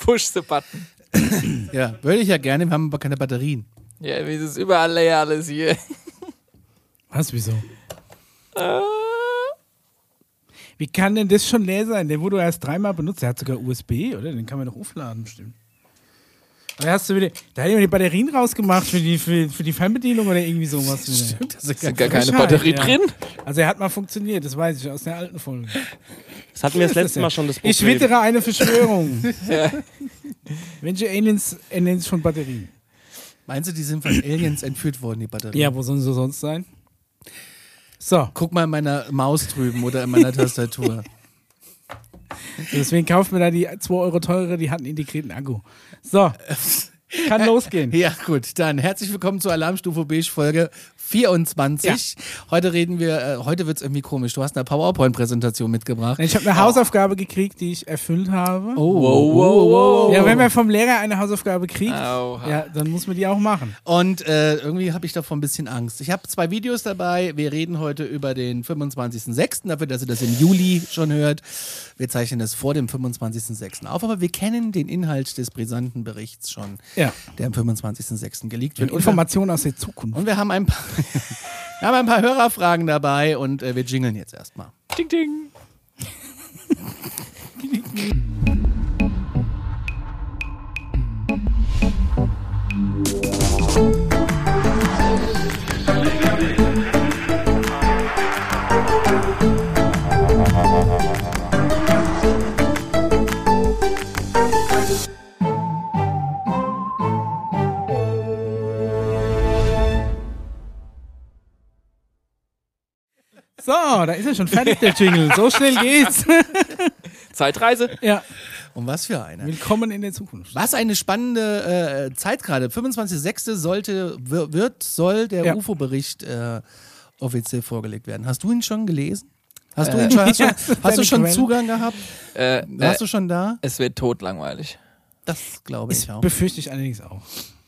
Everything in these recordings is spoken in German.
Push the button. Ja, würde ich ja gerne, wir haben aber keine Batterien. Ja, wie ist es überall leer alles hier. Was, wieso? Äh. Wie kann denn das schon leer sein? Der wurde erst dreimal benutzt. Der hat sogar USB, oder? Den kann man doch aufladen, bestimmt. Da hast du wieder, da hat jemand die Batterien rausgemacht für die, für, für die Fernbedienung oder irgendwie sowas. Stimmt, ist Sind gar keine Batterie ja. drin. Also er hat mal funktioniert, das weiß ich aus der alten Folge. Das hatten wir das letzte Mal schon das Problem. Ich wittere eine Verschwörung. Ja. Welche Aliens ernähren sich von Batterien? Meinst du, die sind von Aliens entführt worden, die Batterien? Ja, wo sollen sie sonst sein? So, Guck mal in meiner Maus drüben oder in meiner Tastatur. Deswegen kauft man da die 2 Euro teure, die hatten integrierten Akku. So, kann losgehen. Ja, gut, dann herzlich willkommen zur Alarmstufe Beige Folge 24. Heute reden wir, äh, heute wird es irgendwie komisch. Du hast eine PowerPoint-Präsentation mitgebracht. Ich habe eine Hausaufgabe gekriegt, die ich erfüllt habe. Oh, Wow, wow, wow. Ja, wenn man vom Lehrer eine Hausaufgabe kriegt, Oha. ja, dann muss man die auch machen. Und äh, irgendwie habe ich davon ein bisschen Angst. Ich habe zwei Videos dabei. Wir reden heute über den 25.06. dafür, dass ihr das im Juli schon hört. Wir zeichnen das vor dem 25.06. auf, aber wir kennen den Inhalt des brisanten Berichts schon, Ja. der am 25.06. geleakt wird. Informationen aus der Zukunft. und wir haben ein paar, wir haben ein paar Hörerfragen dabei und äh, wir jingeln jetzt erstmal. Ding, ding. So, da ist er schon fertig, der Jingle. So schnell geht's. Zeitreise. ja. Und was für eine. Willkommen in der Zukunft. Was eine spannende äh, Zeit gerade. 25.06. sollte, wir- wird, soll der Ja. UFO-Bericht äh, offiziell vorgelegt werden. Hast du ihn schon gelesen? Hast du ihn schon, hast du, das hast du schon. Zugang gehabt? Äh, Warst äh, du schon da? es wird totlangweilig. Das glaube Das ich auch. befürchte ich allerdings auch.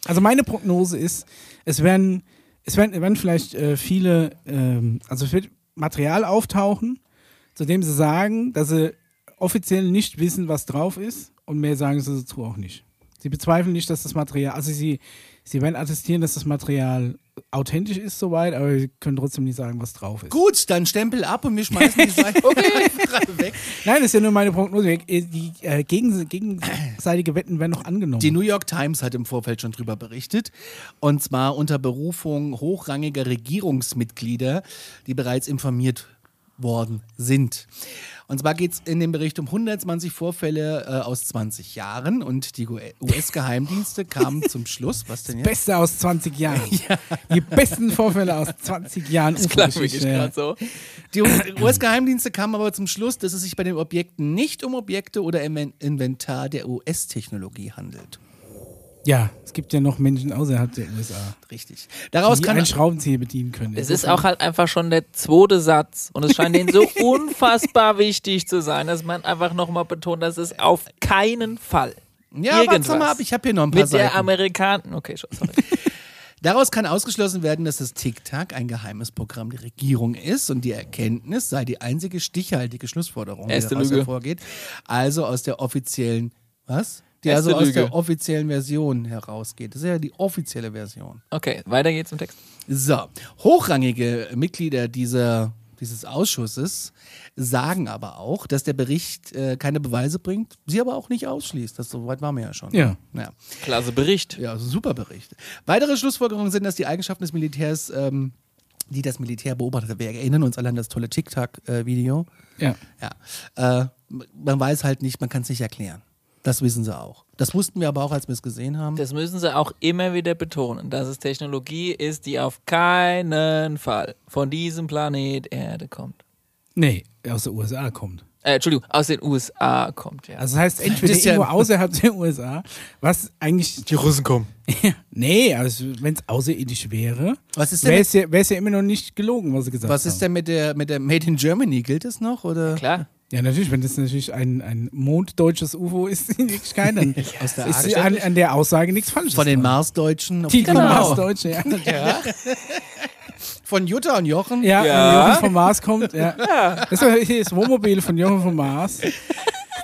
Also meine Prognose ist, es werden, es werden, werden vielleicht äh, viele, ähm, also es wird Material auftauchen, zu dem sie sagen, dass sie offiziell nicht wissen, was drauf ist und mehr sagen sie dazu auch nicht. Sie bezweifeln nicht, dass das Material, also sie, sie werden attestieren, dass das Material authentisch ist soweit, aber sie können trotzdem nicht sagen, was drauf ist. Gut, dann Stempel ab und wir schmeißen die Seite einfach weg. Nein, das ist ja nur meine Prognose. Die äh, gegen, gegenseitige Wetten werden noch angenommen. Die New York Times hat im Vorfeld schon drüber berichtet. Und zwar unter Berufung hochrangiger Regierungsmitglieder, die bereits informiert worden sind. Und zwar geht es in dem Bericht um 120 Vorfälle äh, aus 20 Jahren und die US-Geheimdienste kamen zum Schluss. Was denn jetzt? Beste aus 20 Jahren. Die besten Vorfälle aus 20 Jahren. Das klang wirklich ja. gerade so. Die US-Geheimdienste kamen aber zum Schluss, dass es sich bei den Objekten nicht um Objekte oder Inven- Inventar der US-Technologie handelt. Ja, es gibt ja noch Menschen außerhalb der USA, Richtig. Daraus die kann einen Schraubenzieher bedienen können. Es ist auch halt einfach schon der zweite Satz und es scheint denen so unfassbar wichtig zu sein, dass man einfach nochmal betont, dass es auf keinen Fall ja, warte irgendwas mal ab, ich habe hier noch ein paar mit der Seiten. Amerikaner. Okay, schon, sorry. Daraus kann ausgeschlossen werden, dass das TikTok ein geheimes Programm der Regierung ist und die Erkenntnis sei die einzige stichhaltige Schlussforderung, die daraus Lüge. hervorgeht. Also aus der offiziellen, was? Die Erste also aus Lüge. der offiziellen Version herausgeht. Das ist ja die offizielle Version. Okay, weiter geht's im Text. So, hochrangige Mitglieder dieser, dieses Ausschusses sagen aber auch, dass der Bericht äh, keine Beweise bringt, sie aber auch nicht ausschließt. Das soweit waren wir ja schon. Ja. ja. Klasse Bericht. Ja, also super Bericht. Weitere Schlussfolgerungen sind, dass die Eigenschaften des Militärs, ähm, die das Militär beobachtet hat, wir erinnern uns alle an das tolle TikTok-Video. Ja. Ja. Äh, man weiß halt nicht, man kann es nicht erklären. Das wissen sie auch. Das wussten wir aber auch, als wir es gesehen haben. Das müssen sie auch immer wieder betonen, dass es Technologie ist, die auf keinen Fall von diesem Planet Erde kommt. Nee, aus der USA kommt. Äh, Entschuldigung, aus den USA kommt, ja. Also das heißt, entweder Das ist ja- irgendwo außerhalb der USA, was eigentlich. Die Russen kommen. nee, also wenn es außerirdisch wäre, was ist denn, wäre es ja, wär's ja immer noch nicht gelogen, was sie gesagt was haben. ist denn mit der, mit der Made in Germany? Gilt das noch? Oder? Klar. Ja, natürlich, wenn das natürlich ein, ein monddeutsches UFO ist, dann Aus der ist an, an der Aussage nichts Falsches. Von den. Marsdeutschen. Die Genau. Marsdeutsche, ja. Von Jutta und Jochen. Ja, Ja. wenn Jochen vom Mars kommt, ja. Das ist das Wohnmobil von Jochen vom Mars.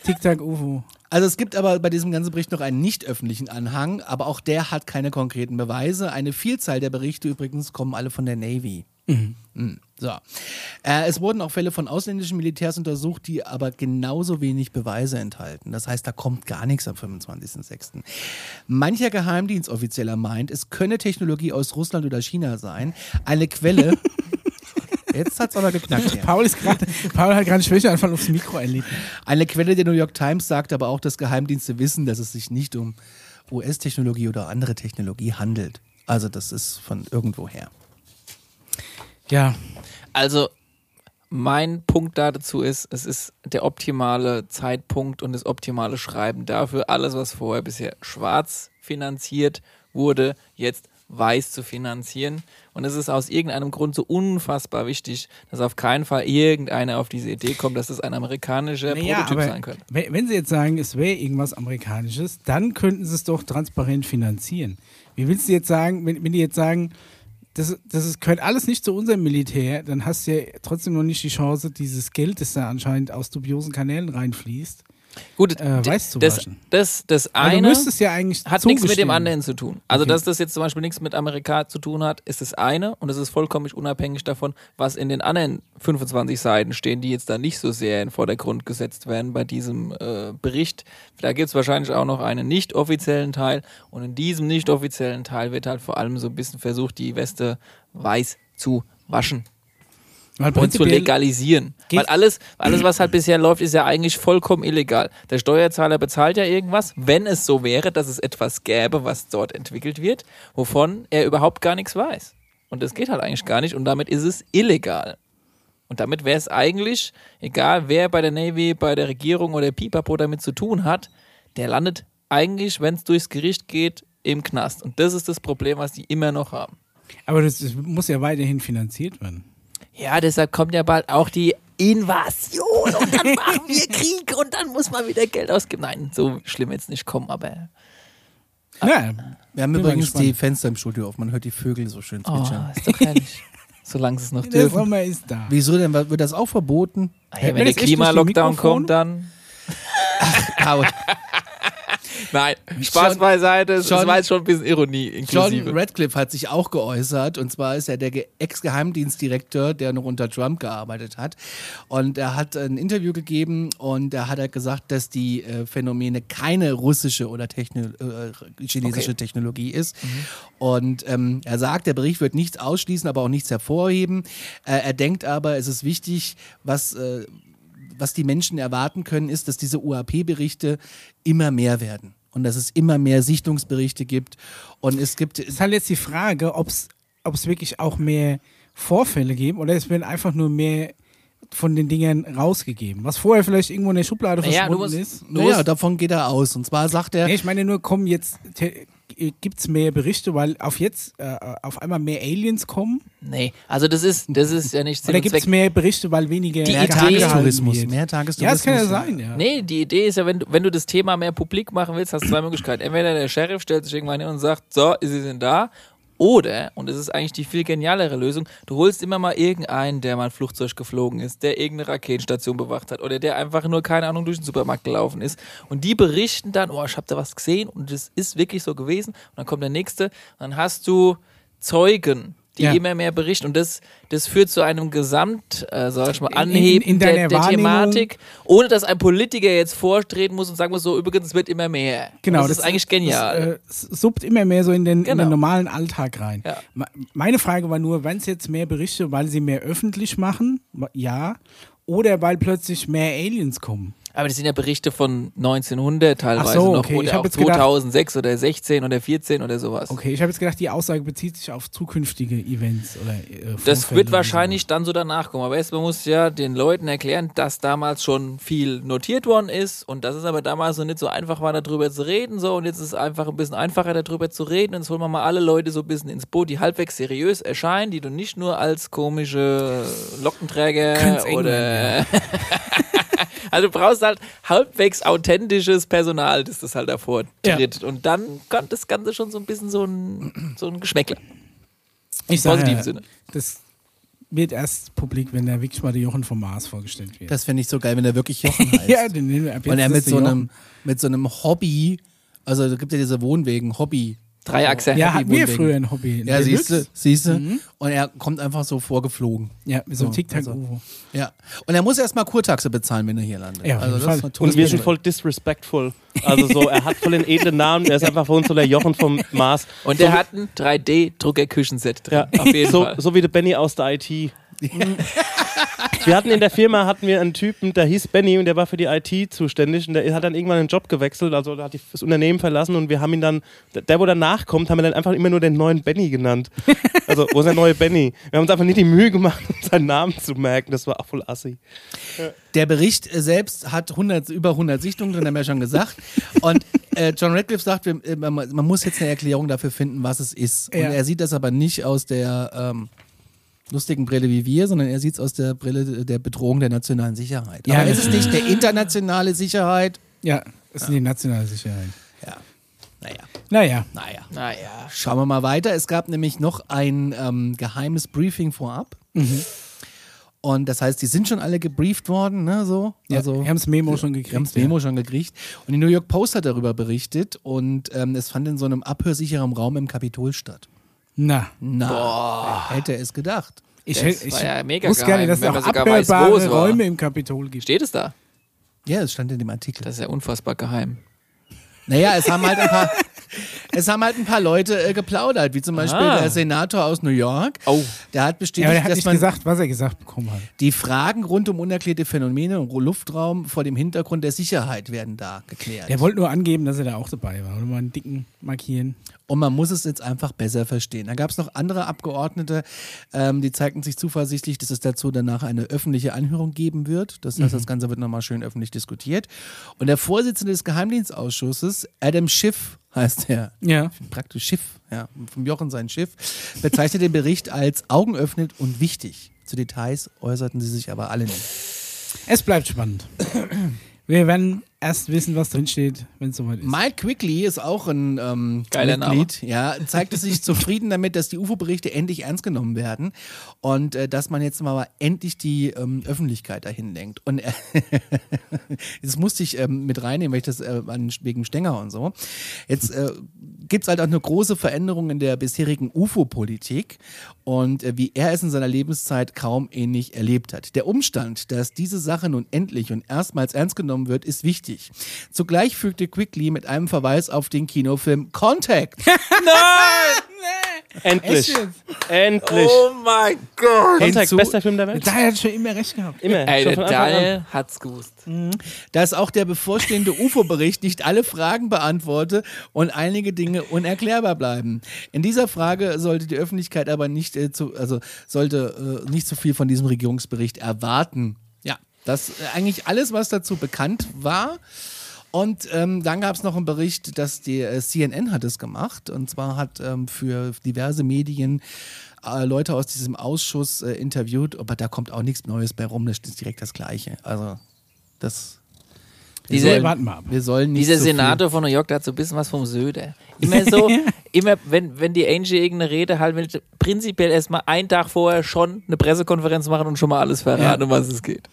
Tic-Tac-UFO. Also es gibt aber bei diesem ganzen Bericht noch einen nicht öffentlichen Anhang, aber auch der hat keine konkreten Beweise. Eine Vielzahl der Berichte übrigens kommen alle von der Navy. Mhm. So. Äh, es wurden auch Fälle von ausländischen Militärs untersucht, die aber genauso wenig Beweise enthalten. Das heißt, da kommt gar nichts am 25.06. Mancher Geheimdienstoffizieller meint, es könne Technologie aus Russland oder China sein. Eine Quelle. Jetzt hat es aber geknackt. Ja. Paul, ist grad, Paul hat gerade einen Schwächeanfall aufs Mikro erlebt. Eine Quelle der New York Times sagt aber auch, dass Geheimdienste wissen, dass es sich nicht um US-Technologie oder andere Technologie handelt. Also das ist von irgendwoher. Ja, Also, mein Punkt dazu ist, es ist der optimale Zeitpunkt und das optimale Schreiben dafür, alles, was vorher bisher schwarz finanziert wurde, jetzt weiß zu finanzieren. Und es ist aus irgendeinem Grund so unfassbar wichtig, dass auf keinen Fall irgendeiner auf diese Idee kommt, dass das ein amerikanischer naja, Prototyp sein könnte. wenn, wenn Sie jetzt sagen, es wäre irgendwas Amerikanisches, dann könnten Sie es doch transparent finanzieren. Wie willst du jetzt sagen, wenn, wenn die jetzt sagen, das, das ist, gehört alles nicht zu unserem Militär, dann hast du ja trotzdem noch nicht die Chance, dieses Geld, das da anscheinend aus dubiosen Kanälen reinfließt, Gut, äh, weiß zu das, das, das eine ja hat nichts mit dem anderen zu tun. Also, Okay. dass das jetzt zum Beispiel nichts mit Amerika zu tun hat, ist das eine und es ist vollkommen unabhängig davon, was in den anderen 25 Seiten stehen, die jetzt da nicht so sehr in den Vordergrund gesetzt werden bei diesem äh, Bericht. Da gibt es wahrscheinlich auch noch einen nicht offiziellen Teil und in diesem nicht offiziellen Teil wird halt vor allem so ein bisschen versucht, die Weste weiß zu waschen Weil und zu legalisieren. Weil alles, alles, was halt bisher läuft, ist ja eigentlich vollkommen illegal. Der Steuerzahler bezahlt ja irgendwas, wenn es so wäre, dass es etwas gäbe, was dort entwickelt wird, wovon er überhaupt gar nichts weiß. Und das geht halt eigentlich gar nicht und damit ist es illegal. Und damit wäre es eigentlich, egal wer bei der Navy, bei der Regierung oder Pipapo damit zu tun hat, der landet eigentlich, wenn es durchs Gericht geht, im Knast. Und das ist das Problem, was die immer noch haben. Aber das, das muss ja weiterhin finanziert werden. Ja, deshalb kommt ja bald auch die Invasion und dann machen wir Krieg und dann muss man wieder Geld ausgeben. Nein, so schlimm jetzt nicht kommen, aber Ja, Wir haben übrigens die Fenster im Studio auf. Man hört die Vögel so schön oh, zwitschern. ist doch herrlich. Solange es noch der dürfen. Sommer ist da. Wieso denn? Wird das auch verboten? Hey, Wenn wenn der Klimalockdown kommt, dann. Paul, Nein, Spaß John- beiseite. Das John- war jetzt schon ein bisschen Ironie John inklusive. Radcliffe hat sich auch geäußert. Und zwar ist er der Ge- Ex-Geheimdienstdirektor, der noch unter Trump gearbeitet hat. Und er hat ein Interview gegeben und da hat er gesagt, dass die äh, Phänomene keine russische oder Techno äh, chinesische Okay. Technologie ist. Und ähm, er sagt, der Bericht wird nichts ausschließen, aber auch nichts hervorheben. Äh, er denkt aber, es ist wichtig, was. Äh, was die Menschen erwarten können, ist, dass diese UAP-Berichte immer mehr werden und dass es immer mehr Sichtungsberichte gibt und es gibt ist halt jetzt die Frage, ob es wirklich auch mehr Vorfälle geben oder es werden einfach nur mehr von den Dingern rausgegeben. Was vorher vielleicht irgendwo in der Schublade Naja, verschwunden musst- ist. Naja, musst- davon geht er aus. Und zwar sagt er, Nee, ich meine nur, kommen jetzt, gibt es mehr Berichte, weil auf jetzt äh, auf einmal mehr Aliens kommen? Nee, also das ist, das ist ja nicht Sinn Oder gibt es mehr Berichte, weil weniger Die mehr Idee- Tagestourismus. Mehr Ja, Tagestourismus. das kann ja sein, ja. Nee, die Idee ist ja, wenn du, wenn du das Thema mehr publik machen willst, hast du zwei Möglichkeiten. Entweder der Sheriff stellt sich irgendwann hin und sagt, so, sie sind da. Oder, und das ist eigentlich die viel genialere Lösung, du holst immer mal irgendeinen, der mal ein Flugzeug geflogen ist, der irgendeine Raketenstation bewacht hat oder der einfach nur, keine Ahnung, durch den Supermarkt gelaufen ist. Und die berichten dann, oh, ich habe da was gesehen und das ist wirklich so gewesen. Und dann kommt der nächste und dann hast du Zeugen, die Ja. immer mehr berichten. Und das, das führt zu einem Gesamt, äh, sag ich mal, In- in- Anheben in der, der Thematik, ohne dass ein Politiker jetzt vortreten muss und sagen muss, so, übrigens, es wird immer mehr. Genau, Und das, ist eigentlich genial. Das, äh, suppt immer mehr so in den, in Genau. den normalen Alltag rein. Ja. Me- Meine Frage war nur, wenn es jetzt mehr Berichte, weil sie mehr öffentlich machen, ja, oder weil plötzlich mehr Aliens kommen. Aber das sind ja Berichte von 1900 teilweise Ach so, noch okay. Ich oder hab auch jetzt gedacht- 2006 oder 16 oder 14 oder sowas. Okay, ich habe jetzt gedacht, die Aussage bezieht sich auf zukünftige Events oder äh, Das wird wahrscheinlich dann so danach kommen. Aber erst man muss ja den Leuten erklären, dass damals schon viel notiert worden ist und dass es aber damals so nicht so einfach war, darüber zu reden. So und jetzt ist es einfach ein bisschen einfacher, darüber zu reden. Und jetzt holen wir mal alle Leute so ein bisschen ins Boot, die halbwegs seriös erscheinen, die du nicht nur als komische Lockenträger oder. also du brauchst halt halbwegs authentisches Personal, das das halt davor Ja. tritt. Und dann kommt das Ganze schon so ein bisschen so ein, so ein Geschmäckler. Ich positiven sage, ja, Sinne. Das wird erst publik, wenn der wirklich mal der Jochen vom Mars vorgestellt wird. Das fände ich so geil, wenn er wirklich Jochen heißt. ja, den nehmen wir ab jetzt. Und er mit der so, einem, mit so einem Hobby, also es gibt ja diese Wohnwegen, Hobby. Dreiachse. Ja, hatten wir früher ein Hobby. Ja, siehst du, siehst du. Mhm. Und er kommt einfach so vorgeflogen. Ja, mit so einem So, Tic-Tac-Ufo. Ja. Und er muss erstmal Kurtaxe bezahlen, wenn er hier landet. Ja, also das ist Und wir sind voll disrespectful. Also so, er hat voll den edlen Namen, der ist einfach für uns so der Jochen vom Mars. Und der hat ein 3D-Drucker-Küchenset drin. Ja, Auf jeden so, Fall. so wie der Benny aus der IT. wir hatten in der Firma hatten wir einen Typen, der hieß Benny und der war für die IT zuständig und der hat dann irgendwann einen Job gewechselt, also hat das Unternehmen verlassen und wir haben ihn dann, der wo danach kommt, haben wir dann einfach immer nur den neuen Benny genannt. Also, wo ist der neue Benny? Wir haben uns einfach nicht die Mühe gemacht, seinen Namen zu merken, das war auch voll assi. Der Bericht äh, selbst hat 100, über 100 Sichtungen drin, haben wir ja schon gesagt. Und äh, John Radcliffe sagt, wir, äh, man, man muss jetzt eine Erklärung dafür finden, was es ist. Und Ja. er sieht das aber nicht aus der ähm, lustigen Brille wie wir, sondern er sieht es aus der Brille der Bedrohung der nationalen Sicherheit. Ja. aber ist es nicht der internationale Sicherheit? Ja, das ist die nationale Sicherheit. Ja. Naja, Naja, naja. Naja. Schauen wir mal weiter. Es gab nämlich noch ein ähm, geheimes Briefing vorab. Und das heißt, die sind schon alle gebrieft worden, ne? So. ja, also, wir haben das Memo schon gekriegt. wir haben das Memo schon gekriegt. Und die New York Post hat darüber berichtet und ähm, es fand in so einem abhörsicheren Raum im Kapitol statt. Na, Na, wer hätte es gedacht. ich, Das ich war ja mega wusste gerne, geheim, dass es auch sogar weiß, es war. Räume im Kapitol gibt. Steht es da? Ja, es stand in dem Artikel. Das ist ja unfassbar geheim. Naja, es haben halt ein paar, es haben halt ein paar Leute äh, geplaudert, wie zum Beispiel Ah. der Senator aus New York. Oh. Der hat Ja, bestätigt, aber er hat dass nicht man gesagt, was er gesagt bekommen hat. die Fragen rund um unerklärte Phänomene im Luftraum vor dem Hintergrund der Sicherheit werden da geklärt. Er wollte nur angeben, dass er da auch dabei war. Oder mal einen dicken markieren. Und man muss es jetzt einfach besser verstehen. Da gab es noch andere Abgeordnete, ähm, die zeigten sich zuversichtlich, dass es dazu danach eine öffentliche Anhörung geben wird. Das heißt, das Ganze wird nochmal schön öffentlich diskutiert. Und der Vorsitzende des Geheimdienstausschusses, Adam Schiff heißt er, Ja. praktisch Schiff, ja, vom Jochen sein Schiff, bezeichnet den Bericht als augenöffnend und wichtig. Zu Details äußerten sie sich aber alle nicht. Es bleibt spannend. Wir werden erst wissen, was drinsteht, wenn es soweit ist. Mike Quigley ist auch ein ähm, Geiler Mitglied. Ja, zeigte sich zufrieden damit, dass die UFO-Berichte endlich ernst genommen werden und äh, dass man jetzt mal endlich die ähm, Öffentlichkeit dahin lenkt. Und er das musste ich ähm, mit reinnehmen, weil ich das äh, wegen Stenger und so. Jetzt äh, gibt es halt auch eine große Veränderung in der bisherigen UFO-Politik und äh, wie er es in seiner Lebenszeit kaum ähnlich erlebt hat. Der Umstand, dass diese Sache nun endlich und erstmals ernst genommen wird, ist wichtig. Zugleich fügte Quickly mit einem Verweis auf den Kinofilm Contact. Endlich. Endlich. Oh mein Gott. Hinzu- bester Film der Welt. Da hat schon immer recht gehabt. Immer. Ey, der. Daniel hat's gewusst. dass auch der bevorstehende UFO-Bericht nicht alle Fragen beantworte und einige Dinge unerklärbar bleiben. In dieser Frage sollte die Öffentlichkeit aber nicht äh, zu, also sollte äh, nicht zu viel von diesem Regierungsbericht erwarten. Ja, das äh, eigentlich alles, was dazu bekannt war. Und ähm, dann gab es noch einen Bericht, dass die äh, CNN hat es gemacht. Und zwar hat ähm, für diverse Medien äh, Leute aus diesem Ausschuss äh, interviewt, aber da kommt auch nichts Neues bei rum, das ist direkt das Gleiche. Also das. Wir Diese- sollen, warten wir. Wir sollen nicht Dieser so Senator von New York, der hat so ein bisschen was vom Söder. Immer so, immer, wenn, wenn die Angie irgendeine Rede halten will, prinzipiell erstmal einen Tag vorher schon eine Pressekonferenz machen und schon mal alles verraten, um was es geht.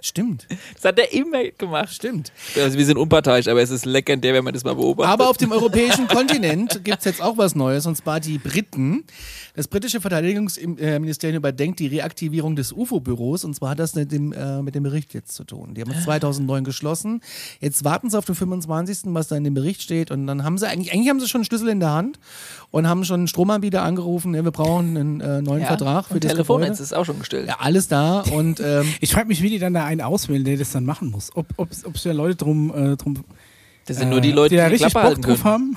Stimmt, Das hat er immer gemacht. stimmt. Also wir sind unparteiisch, aber es ist legendär, wenn man das mal beobachtet. Aber auf dem europäischen Kontinent gibt es jetzt auch was Neues, und zwar die Briten. Das britische Verteidigungsministerium überdenkt die Reaktivierung des UFO-Büros, und zwar hat das mit dem, äh, mit dem Bericht jetzt zu tun. Die haben es 2009 geschlossen. Jetzt warten sie auf den 25., was da in dem Bericht steht, und dann haben sie eigentlich, eigentlich haben sie schon einen Schlüssel in der Hand und haben schon einen Stromanbieter angerufen, ja, wir brauchen einen äh, neuen ja, Vertrag für das Telefonnetz Gebäude. ist auch schon gestellt. Ja, alles da und ähm, Ich frage mich, wie die dann da einen auswählen, der das dann machen muss. Ob ob ob da Leute drum, äh, drum Das sind nur die Leute, die da die die richtig Klappe Bock halten drauf können. haben.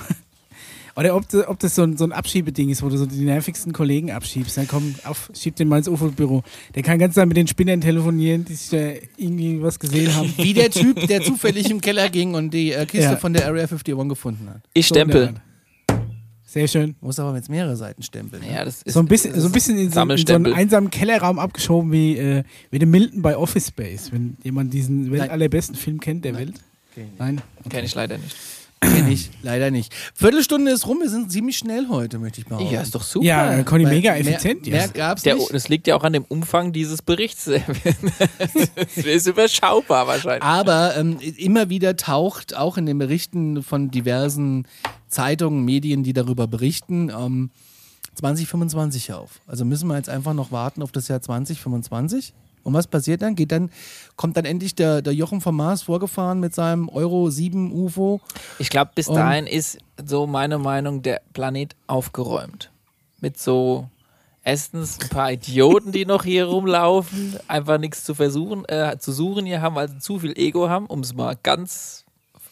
Oder ob, das- ob das so ein, so ein Abschiebeding ist, wo du so die nervigsten Kollegen abschiebst. Dann komm, auf, schieb den mal ins UFO-Büro. Der kann ganz Zeit mit den Spinnern telefonieren, die sich da irgendwie was gesehen haben. wie der Typ, der zufällig im Keller ging und die äh, Kiste Ja. von der Area 51 gefunden hat. Ich So stempel. Art. Sehr schön. Muss aber jetzt mehrere Seiten stempeln. ne? Ja, das ist, So ein bisschen, das so ein, bisschen in, so, in so einen einsamen Kellerraum abgeschoben wie, äh, wie der Milton bei Office Space. Wenn jemand diesen Nein. weltallerbesten Film kennt der Welt. Okay. Nein? Kenn ich leider nicht. Kenn ich leider nicht. Viertelstunde ist rum, wir sind ziemlich schnell heute, möchte ich behaupten. Ja, ist doch super. Ja, Conny, mega mehr- effizient Mehr jetzt. gab's Der, nicht. das liegt ja auch an dem Umfang dieses Berichts. das ist überschaubar wahrscheinlich. Aber ähm, immer wieder taucht auch in den Berichten von diversen Zeitungen, Medien, die darüber berichten, ähm, 2025 auf. Also müssen wir jetzt einfach noch warten auf das Jahr 2025. Und was passiert dann? Geht dann, kommt dann endlich der, der Jochen vom Mars vorgefahren mit seinem Euro 7 UFO. Ich glaube, bis Und- dahin ist so meine Meinung der Planet aufgeräumt. Mit so erstens ein paar Idioten, die noch hier rumlaufen, einfach nichts zu versuchen, äh, zu suchen hier haben, weil sie zu viel Ego haben, um es mal ganz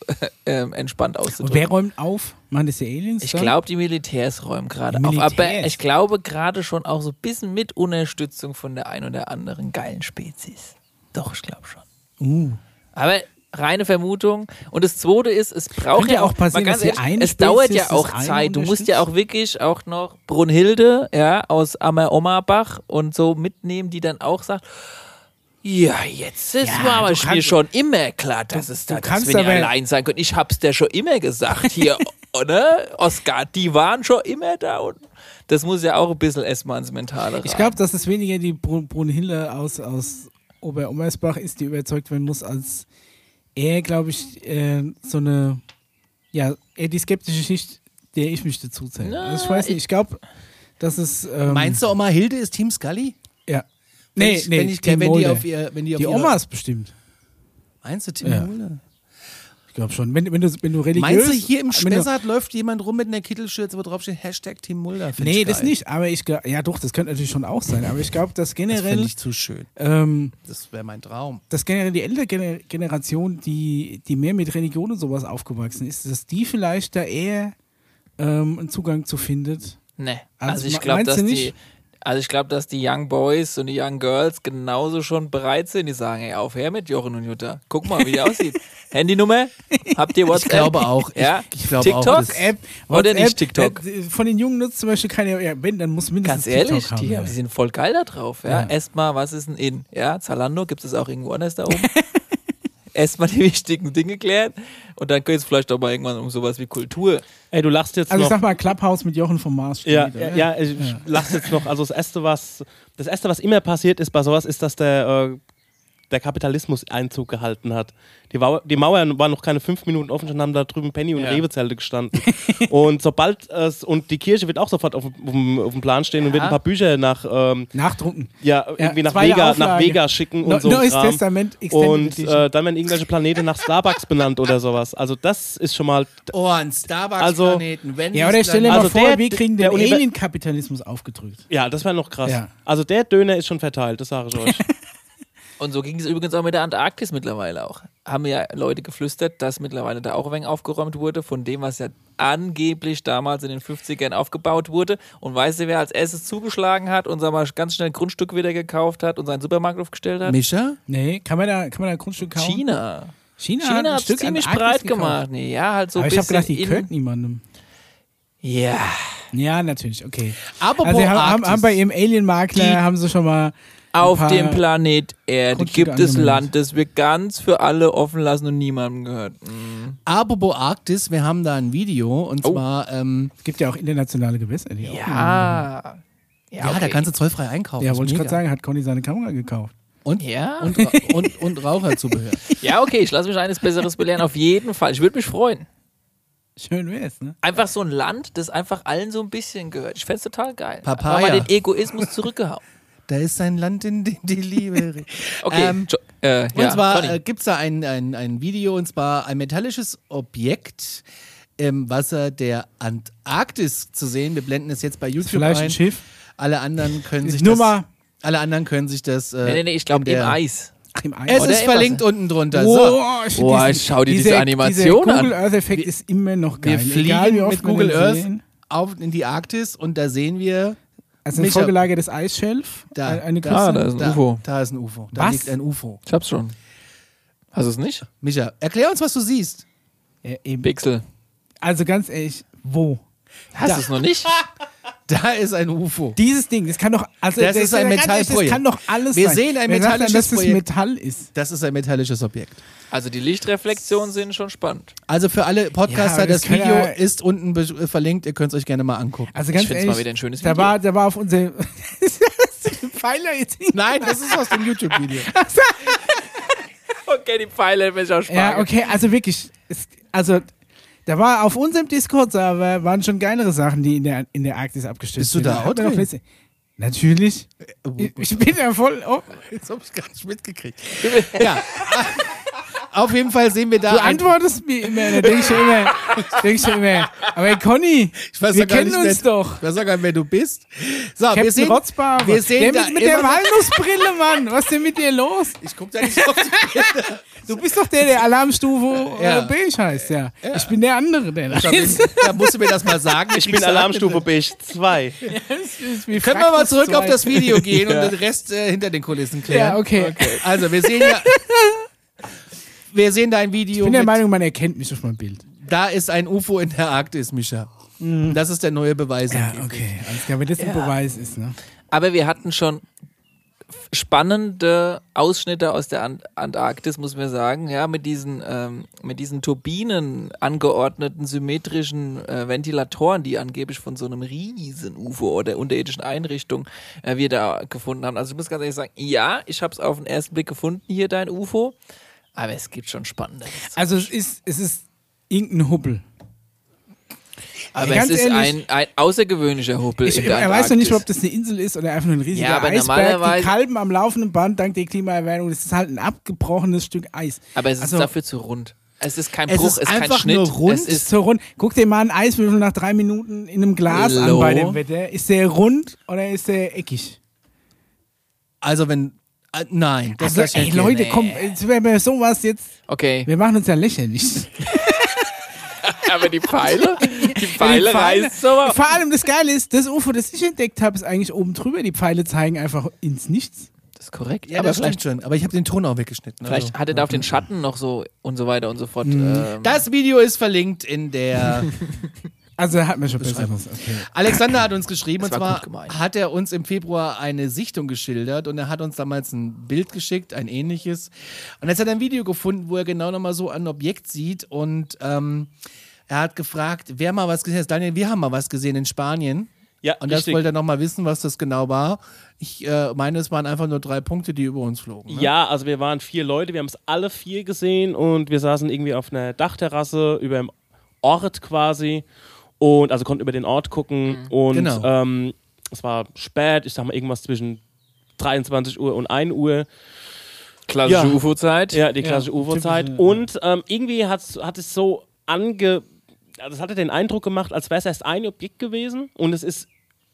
ähm, entspannt Und auszudrücken. wer räumt auf? Machen das die Aliens? Ich glaube, die Militärs räumen gerade auf. Aber ich glaube gerade schon auch so ein bisschen mit Unterstützung von der ein oder anderen geilen Spezies. Doch, ich glaube schon. Uh. Aber reine Vermutung. Und das Zweite ist, es braucht Könnte ja auch passieren, ganz ehrlich, es dauert ja auch Zeit. Du musst ja auch wirklich auch noch Brunhilde, ja, aus Ammer-Ommerbach und so mitnehmen, die dann auch sagt, ja, jetzt ist Ja, war du mir kannst- schon immer klar, dass es du da, dass kannst wir nicht allein sein können. Ich hab's dir schon immer gesagt hier, oder? Oscar, die waren schon immer da und das muss ja auch ein bisschen erstmal ins Mentale rein. Ich glaube, dass es weniger die Brun Brunhilde aus, aus Ober-Ommersbach ist, die überzeugt werden muss, als eher, glaube ich, äh, so eine, ja, eher die skeptische Schicht, der ich mich dazu zähle. Na, also ich weiß nicht, ich glaube, dass es. Ähm, Meinst du, Oma Hilde ist Team Scully? Nee, ich, nee, wenn, ich, wenn die auf ihr, wenn die auf Die ihre- Omas bestimmt. Meinst du Team Ja. Mulder? Ich glaube schon. Wenn, wenn, du, wenn du religiös. Meinst du, hier im Spessart läuft jemand rum mit einer Kittelschürze, wo drauf steht Hashtag Team Mulder? Nee, das nicht. Aber ich glaube, ja doch, das könnte natürlich schon auch sein. Aber ich glaube, dass Das generell, finde ich zu schön. ähm, Das wäre mein Traum. dass generell die ältere Gener Generation, die, die mehr mit Religion und sowas aufgewachsen ist, dass die vielleicht da eher ähm, einen Zugang zu findet. Nee. Also Also, ich glaube, dass die. Also ich glaube, dass die Young Boys und die Young Girls genauso schon bereit sind. Die sagen, ey, auf her mit Jochen und Jutta. Guck mal, wie die aussieht. Handynummer? Habt ihr WhatsApp? Ich glaube auch. Ja? Ich, ich glaube TikTok? auch. WhatsApp, Oder nicht TikTok? Von den Jungen nutzt zum Beispiel keine, ja, wenn, dann muss mindestens Ganz ehrlich, TikTok haben. die, ja. die sind voll geil da drauf. Ja? Ja. Erstmal, was ist ein In? Ja, Zalando gibt es auch irgendwo anders da oben. Erstmal die wichtigen Dinge klären und dann geht es vielleicht auch mal irgendwann um sowas wie Kultur. Ey, du lachst jetzt Also ich noch. sag mal, Clubhouse mit Jochen vom Mars. Ja, ja, ja, ich lach's jetzt noch. Also das erste, was das erste, was immer passiert ist bei sowas, ist, dass der, äh, der Kapitalismus Einzug gehalten hat. Die, Mauer, die Mauern waren noch keine fünf Minuten offen, schon haben da drüben Penny und Ja. Rewe-Zelte gestanden. und sobald es und die Kirche wird auch sofort auf, dem- auf dem Plan stehen und wird ein paar Bücher nach ähm, Nachdrucken. ja, irgendwie nach zweite Vega, nach. Vega schicken und No, so. Neues Kram. Testament, Extended Und äh, dann werden irgendwelche Planeten nach Starbucks benannt oder sowas. Also das ist schon mal oh, ein Starbucks-Planeten. wenn ja, oder stell dir mal Also vor, der- wir kriegen der den Alien-Kapitalismus aufgedrückt. ja, das wäre noch krass. Ja. Also der Döner ist schon verteilt, das sage ich euch. Und so ging es übrigens auch mit der Antarktis mittlerweile auch. Haben ja Leute geflüstert, dass mittlerweile da auch ein wenig aufgeräumt wurde von dem, was ja angeblich damals in den 50ern aufgebaut wurde. Und weißt du, wer als erstes zugeschlagen hat und sag mal, ganz schnell ein Grundstück wieder gekauft hat und seinen Supermarkt aufgestellt hat? Mischa? Nee, kann man da, kann man da ein Grundstück kaufen? China. China, China ein hat es Stück ziemlich Antarktis breit gemacht. Nee, ja, halt so ein Aber ich habe gedacht, die gehört niemandem. Ja. Ja, natürlich, okay. Aber Also haben, haben, bei ihrem Alien-Makler haben sie schon mal ein Auf dem Planet Erde gibt es. Land, das wir ganz für alle offen lassen und niemandem gehört. Mhm. Apropos Arktis, wir haben da ein Video und Oh. zwar, ähm, Es gibt ja auch internationale Gewässer. Die auch Ja. ja, okay. da kannst du zollfrei einkaufen. Ja, wollte ich gerade sagen, hat Conny seine Kamera gekauft. Und, Ja? und, und, und Raucherzubehör. Ja, okay, ich lasse mich eines Besseres belehren. Auf jeden Fall. Ich würde mich freuen. Schön wär's, ne? Einfach so ein Land, das einfach allen so ein bisschen gehört. Ich fände es total geil. Papaya. Aber mal den Egoismus zurückgehauen. Da ist ein Land, in dem die Liebe. Okay, Ähm, jo äh, Und ja, zwar äh, gibt es da ein, ein, ein Video, und zwar ein metallisches Objekt im Wasser der Antarktis zu sehen. Wir blenden es jetzt bei YouTube Vielleicht ein. ein Schiff. Alle anderen können sich nur das, mal alle anderen können sich das. Äh, nee, nee, nee, ich glaube im der- Eis. Ach, im Eis. Es Oder ist verlinkt Wasser. unten drunter. So. Boah, ich find Boah, diesen- schau dir diese dieser- Animation dieser an. Google Earth Effekt ist immer noch geil. Wir Egal, wie fliegen oft mit Google Earth auf in die Arktis und da sehen wir Also ein Micha- vorgelagertes Eisschelf. Da, ein- eine da, Küste. Ah, da ist ein da, UFO. Da ist ein UFO. Da Was? liegt ein UFO. Ich hab's schon. Hast du es nicht? Micha, erklär uns, was du siehst. Ja, eben. Pixel. Also ganz ehrlich, wo? Hast du es noch nicht? Da ist ein UFO. Dieses Ding, das kann doch, also Das ist ein Metallprojekt. Das kann doch alles Wir sein. sehen ein Wer sagt denn, metallisches dass das Projekt. Metall ist. Das ist ein metallisches Objekt. Also die Lichtreflexionen sind schon spannend. Also für alle Ja, Podcaster, aber das das Video ja- ist unten verlinkt. Ihr könnt es euch gerne mal angucken. Also ganz Ich find's ehrlich, mal wieder ein schönes da Video. war, da war auf unserem Pfeiler jetzt nicht. Nein, das ist aus dem YouTube-Video. Okay, die Pfeile ich auch sparen. Ja, okay, also wirklich, es, also da war auf unserem Discord-Server waren schon geilere Sachen, die in der, in der Arktis abgestürzt Bist du sind. da auch drin? Natürlich. Ich, ich bin ja voll. Oh, Jetzt hab ich gar nicht mitgekriegt. Ja. Auf jeden Fall sehen wir da. du antwortest mir immer, da denke ich schon immer, denk ich schon immer. Aber Conny, Ich weiß wir ja gar kennen nicht, uns doch. Ich weiß ja gar nicht, wer du bist. So, wir Captain sehen, Rotzbarber. wir sehen der da mit, mit der Walnussbrille, Mann. Was ist denn mit dir los? Ich guck da nicht auf die Du bist doch der, der Alarmstufe Ja. ja. beige heißt, ja. Ich bin der andere, der da da, ist. da musst du mir das mal sagen. Ich bin Alarmstufe Beige 2. Wie Können wir mal zurück auf zwei. das Video gehen Ja. und den Rest äh, hinter den Kulissen klären? Ja, okay. Also, wir sehen ja. Wir sehen da ein Ich Video. bin der mit, Meinung, man erkennt mich auf meinem Bild. da ist ein UFO in der Arktis, Micha. Das ist der neue Beweis. Ja, okay. Alles klar, wenn das ein Beweis ist, ne? Aber wir hatten schon spannende Ausschnitte aus der Ant Antarktis, muss man sagen, ja, mit diesen, ähm, mit diesen Turbinen angeordneten symmetrischen äh, Ventilatoren, die angeblich von so einem riesen UFO oder unterirdischen Einrichtung äh, wir da gefunden haben. Also ich muss ganz ehrlich sagen, ja, ich habe es auf den ersten Blick gefunden, hier dein UFO, aber es gibt schon spannende. Also es ist, es ist irgendein Hubbel. Aber ganz es ist ehrlich, ein, ein außergewöhnlicher Hubbel Ich, in der er weiß noch nicht, ob das eine Insel ist oder einfach nur ein riesiger Ja, aber Eisberg. normalerweise- Die Kalben am laufenden Band dank der Klimaerwärmung. Das ist halt ein abgebrochenes Stück Eis. Aber es ist Also- dafür zu rund. Es ist kein Es Bruch, ist es ist kein Schnitt. nur rund. Es ist so rund. Guck dir mal einen Eiswürfel nach drei Minuten in einem Glas an Hallo? bei dem Wetter. Ist der rund oder ist der eckig? Also, wenn. Äh, nein, das Also, ich ey, Leute, gehen. komm, jetzt wäre mir sowas jetzt. okay. Wir machen uns ja lächerlich. Aber die Pfeile, die Pfeile reißt so. Vor allem das Geile ist, das UFO, das ich entdeckt habe, ist eigentlich oben drüber. Die Pfeile zeigen einfach ins Nichts. Das ist korrekt. Ja, aber das vielleicht, stimmt schon. Aber ich habe den Ton auch weggeschnitten. vielleicht also. hat er da auf den Schatten noch so und so weiter und so fort. Ähm, Das Video ist verlinkt in der. Also hat mir schon besser. Okay. Alexander hat uns geschrieben, und Das war zwar hat er uns im Februar eine Sichtung geschildert und er hat uns damals ein Bild geschickt, ein ähnliches. Und jetzt hat er ein Video gefunden, wo er genau nochmal so ein Objekt sieht und ähm, er hat gefragt, wer mal was gesehen hat. Daniel, wir haben mal was gesehen in Spanien. Ja, Und das richtig. wollte er nochmal wissen, was das genau war. Ich äh, meine, es waren einfach nur drei Punkte, die über uns flogen. Ne? Ja, also wir waren vier Leute, wir haben es alle vier gesehen und wir saßen irgendwie auf einer Dachterrasse über dem Ort quasi und also konnten über den Ort gucken und Genau. ähm, es war spät, ich sag mal irgendwas zwischen 23 Uhr und 1 Uhr. klassische Ja. UFO-Zeit. Ja, die klassische UFO-Zeit. typische, Und ähm, irgendwie hat's, hat es so ange. Also es hatte den Eindruck gemacht, als wäre es erst ein Objekt gewesen und es ist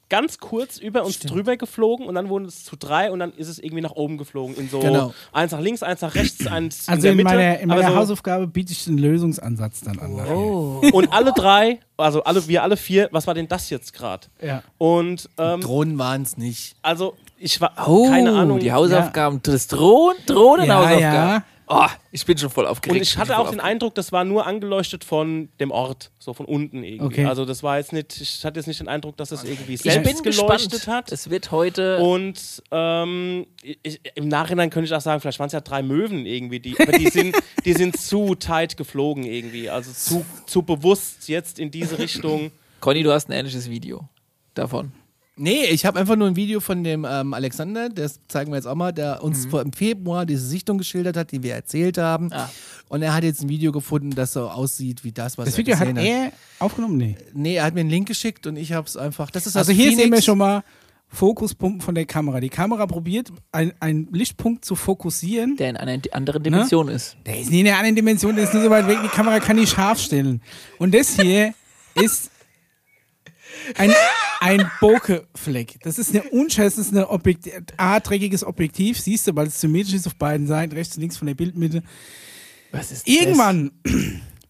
ganz kurz über uns drüber geflogen und dann wurden es zu drei und dann ist es irgendwie nach oben geflogen. In so Genau. eins nach links, eins nach rechts, eins Also in der in, Mitte. meiner, in aber meiner so, Hausaufgabe biete ich den Lösungsansatz dann an. Oh. Und alle drei, also alle, wir alle vier, was war denn das jetzt gerade? Ja. Und ähm, Drohnen waren es nicht. also ich war Oh, keine Ahnung. die Hausaufgaben, das Drohnen, Drohnenhausaufgaben. Ja, Oh, ich bin schon voll aufgeregt. Und ich hatte auch den Eindruck, das war nur angeleuchtet von dem Ort, so von unten irgendwie. Okay. Also das war jetzt nicht, ich hatte jetzt nicht den Eindruck, dass es irgendwie Ich selbst bin geleuchtet gespannt. hat. Es wird heute. Und ähm, ich, im Nachhinein könnte ich auch sagen, vielleicht waren es ja drei Möwen irgendwie, die, aber die sind, die sind zu tight geflogen irgendwie. Also zu, zu bewusst jetzt in diese Richtung. Conny, du hast ein ähnliches Video davon. Nee, ich habe einfach nur ein Video von dem ähm, Alexander, das zeigen wir jetzt auch mal, der Mhm. uns vor, im Februar diese Sichtung geschildert hat, die wir erzählt haben. Ah. Und er hat jetzt ein Video gefunden, das so aussieht wie das, was Das er Video hat gesehen hat. er aufgenommen? Nee. Nee, er hat mir einen Link geschickt und ich habe es einfach. Das ist Also hier Phoenix. sehen wir schon mal Fokuspunkten von der Kamera. Die Kamera probiert, ein- einen Lichtpunkt zu fokussieren. Der in einer anderen Dimension ist. Der ist nie in einer anderen Dimension, der ist nur so weit weg, die Kamera kann nicht scharf stellen. Und das hier ist ein, ein Bokeh-Fleck. Das ist eine unscheiß, das ist ein Objekt A-dreckiges Objektiv, siehst du, weil es symmetrisch ist auf beiden Seiten, rechts und links von der Bildmitte. Was ist Irgendwann,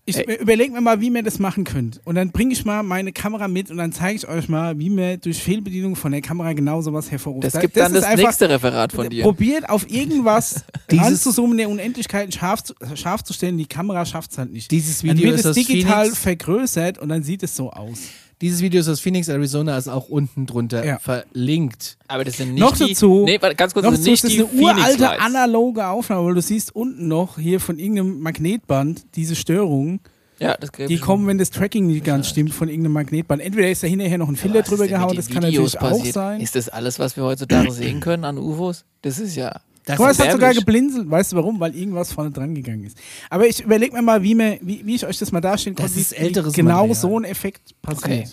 ich Ey. überlege mir mal, wie man das machen könnt. Und dann bringe ich mal meine Kamera mit und dann zeige ich euch mal, wie man durch Fehlbedienung von der Kamera genau sowas hervorruft. Das, Da- gibt dann ist das einfach- nächste Referat von dir. Probiert auf irgendwas ranzuzoomen, der Unendlichkeit scharf zu, scharf zu stellen. Die Kamera schafft es halt nicht. Dieses dann Video wird ist es digital Phoenix. vergrößert und dann sieht es so aus. Dieses Video ist aus Phoenix, Arizona, ist auch unten drunter Ja. verlinkt. Aber das sind nicht Noch die, dazu- Nee, warte, ganz kurz, Noch das so, sind das nicht ist die eine uralte analoge Aufnahme, weil du siehst unten noch hier von irgendeinem Magnetband diese Störungen, Ja, das die kommen, wenn das Tracking nicht ganz stimmt von irgendeinem Magnetband. Entweder ist da hinterher noch ein Filter ist drüber gehauen, das kann Videos natürlich auch passiert? sein. Ist das alles, was wir heutzutage sehen können an UFOs? Das ist ja. Das ist hat sogar geblinzelt. Weißt du warum? Weil irgendwas vorne dran gegangen ist. Aber ich überlege mir mal, wie, mir, wie, wie ich euch das mal darstellen Das konnte, ist älteres genau Material. so ein Effekt passiert. Okay.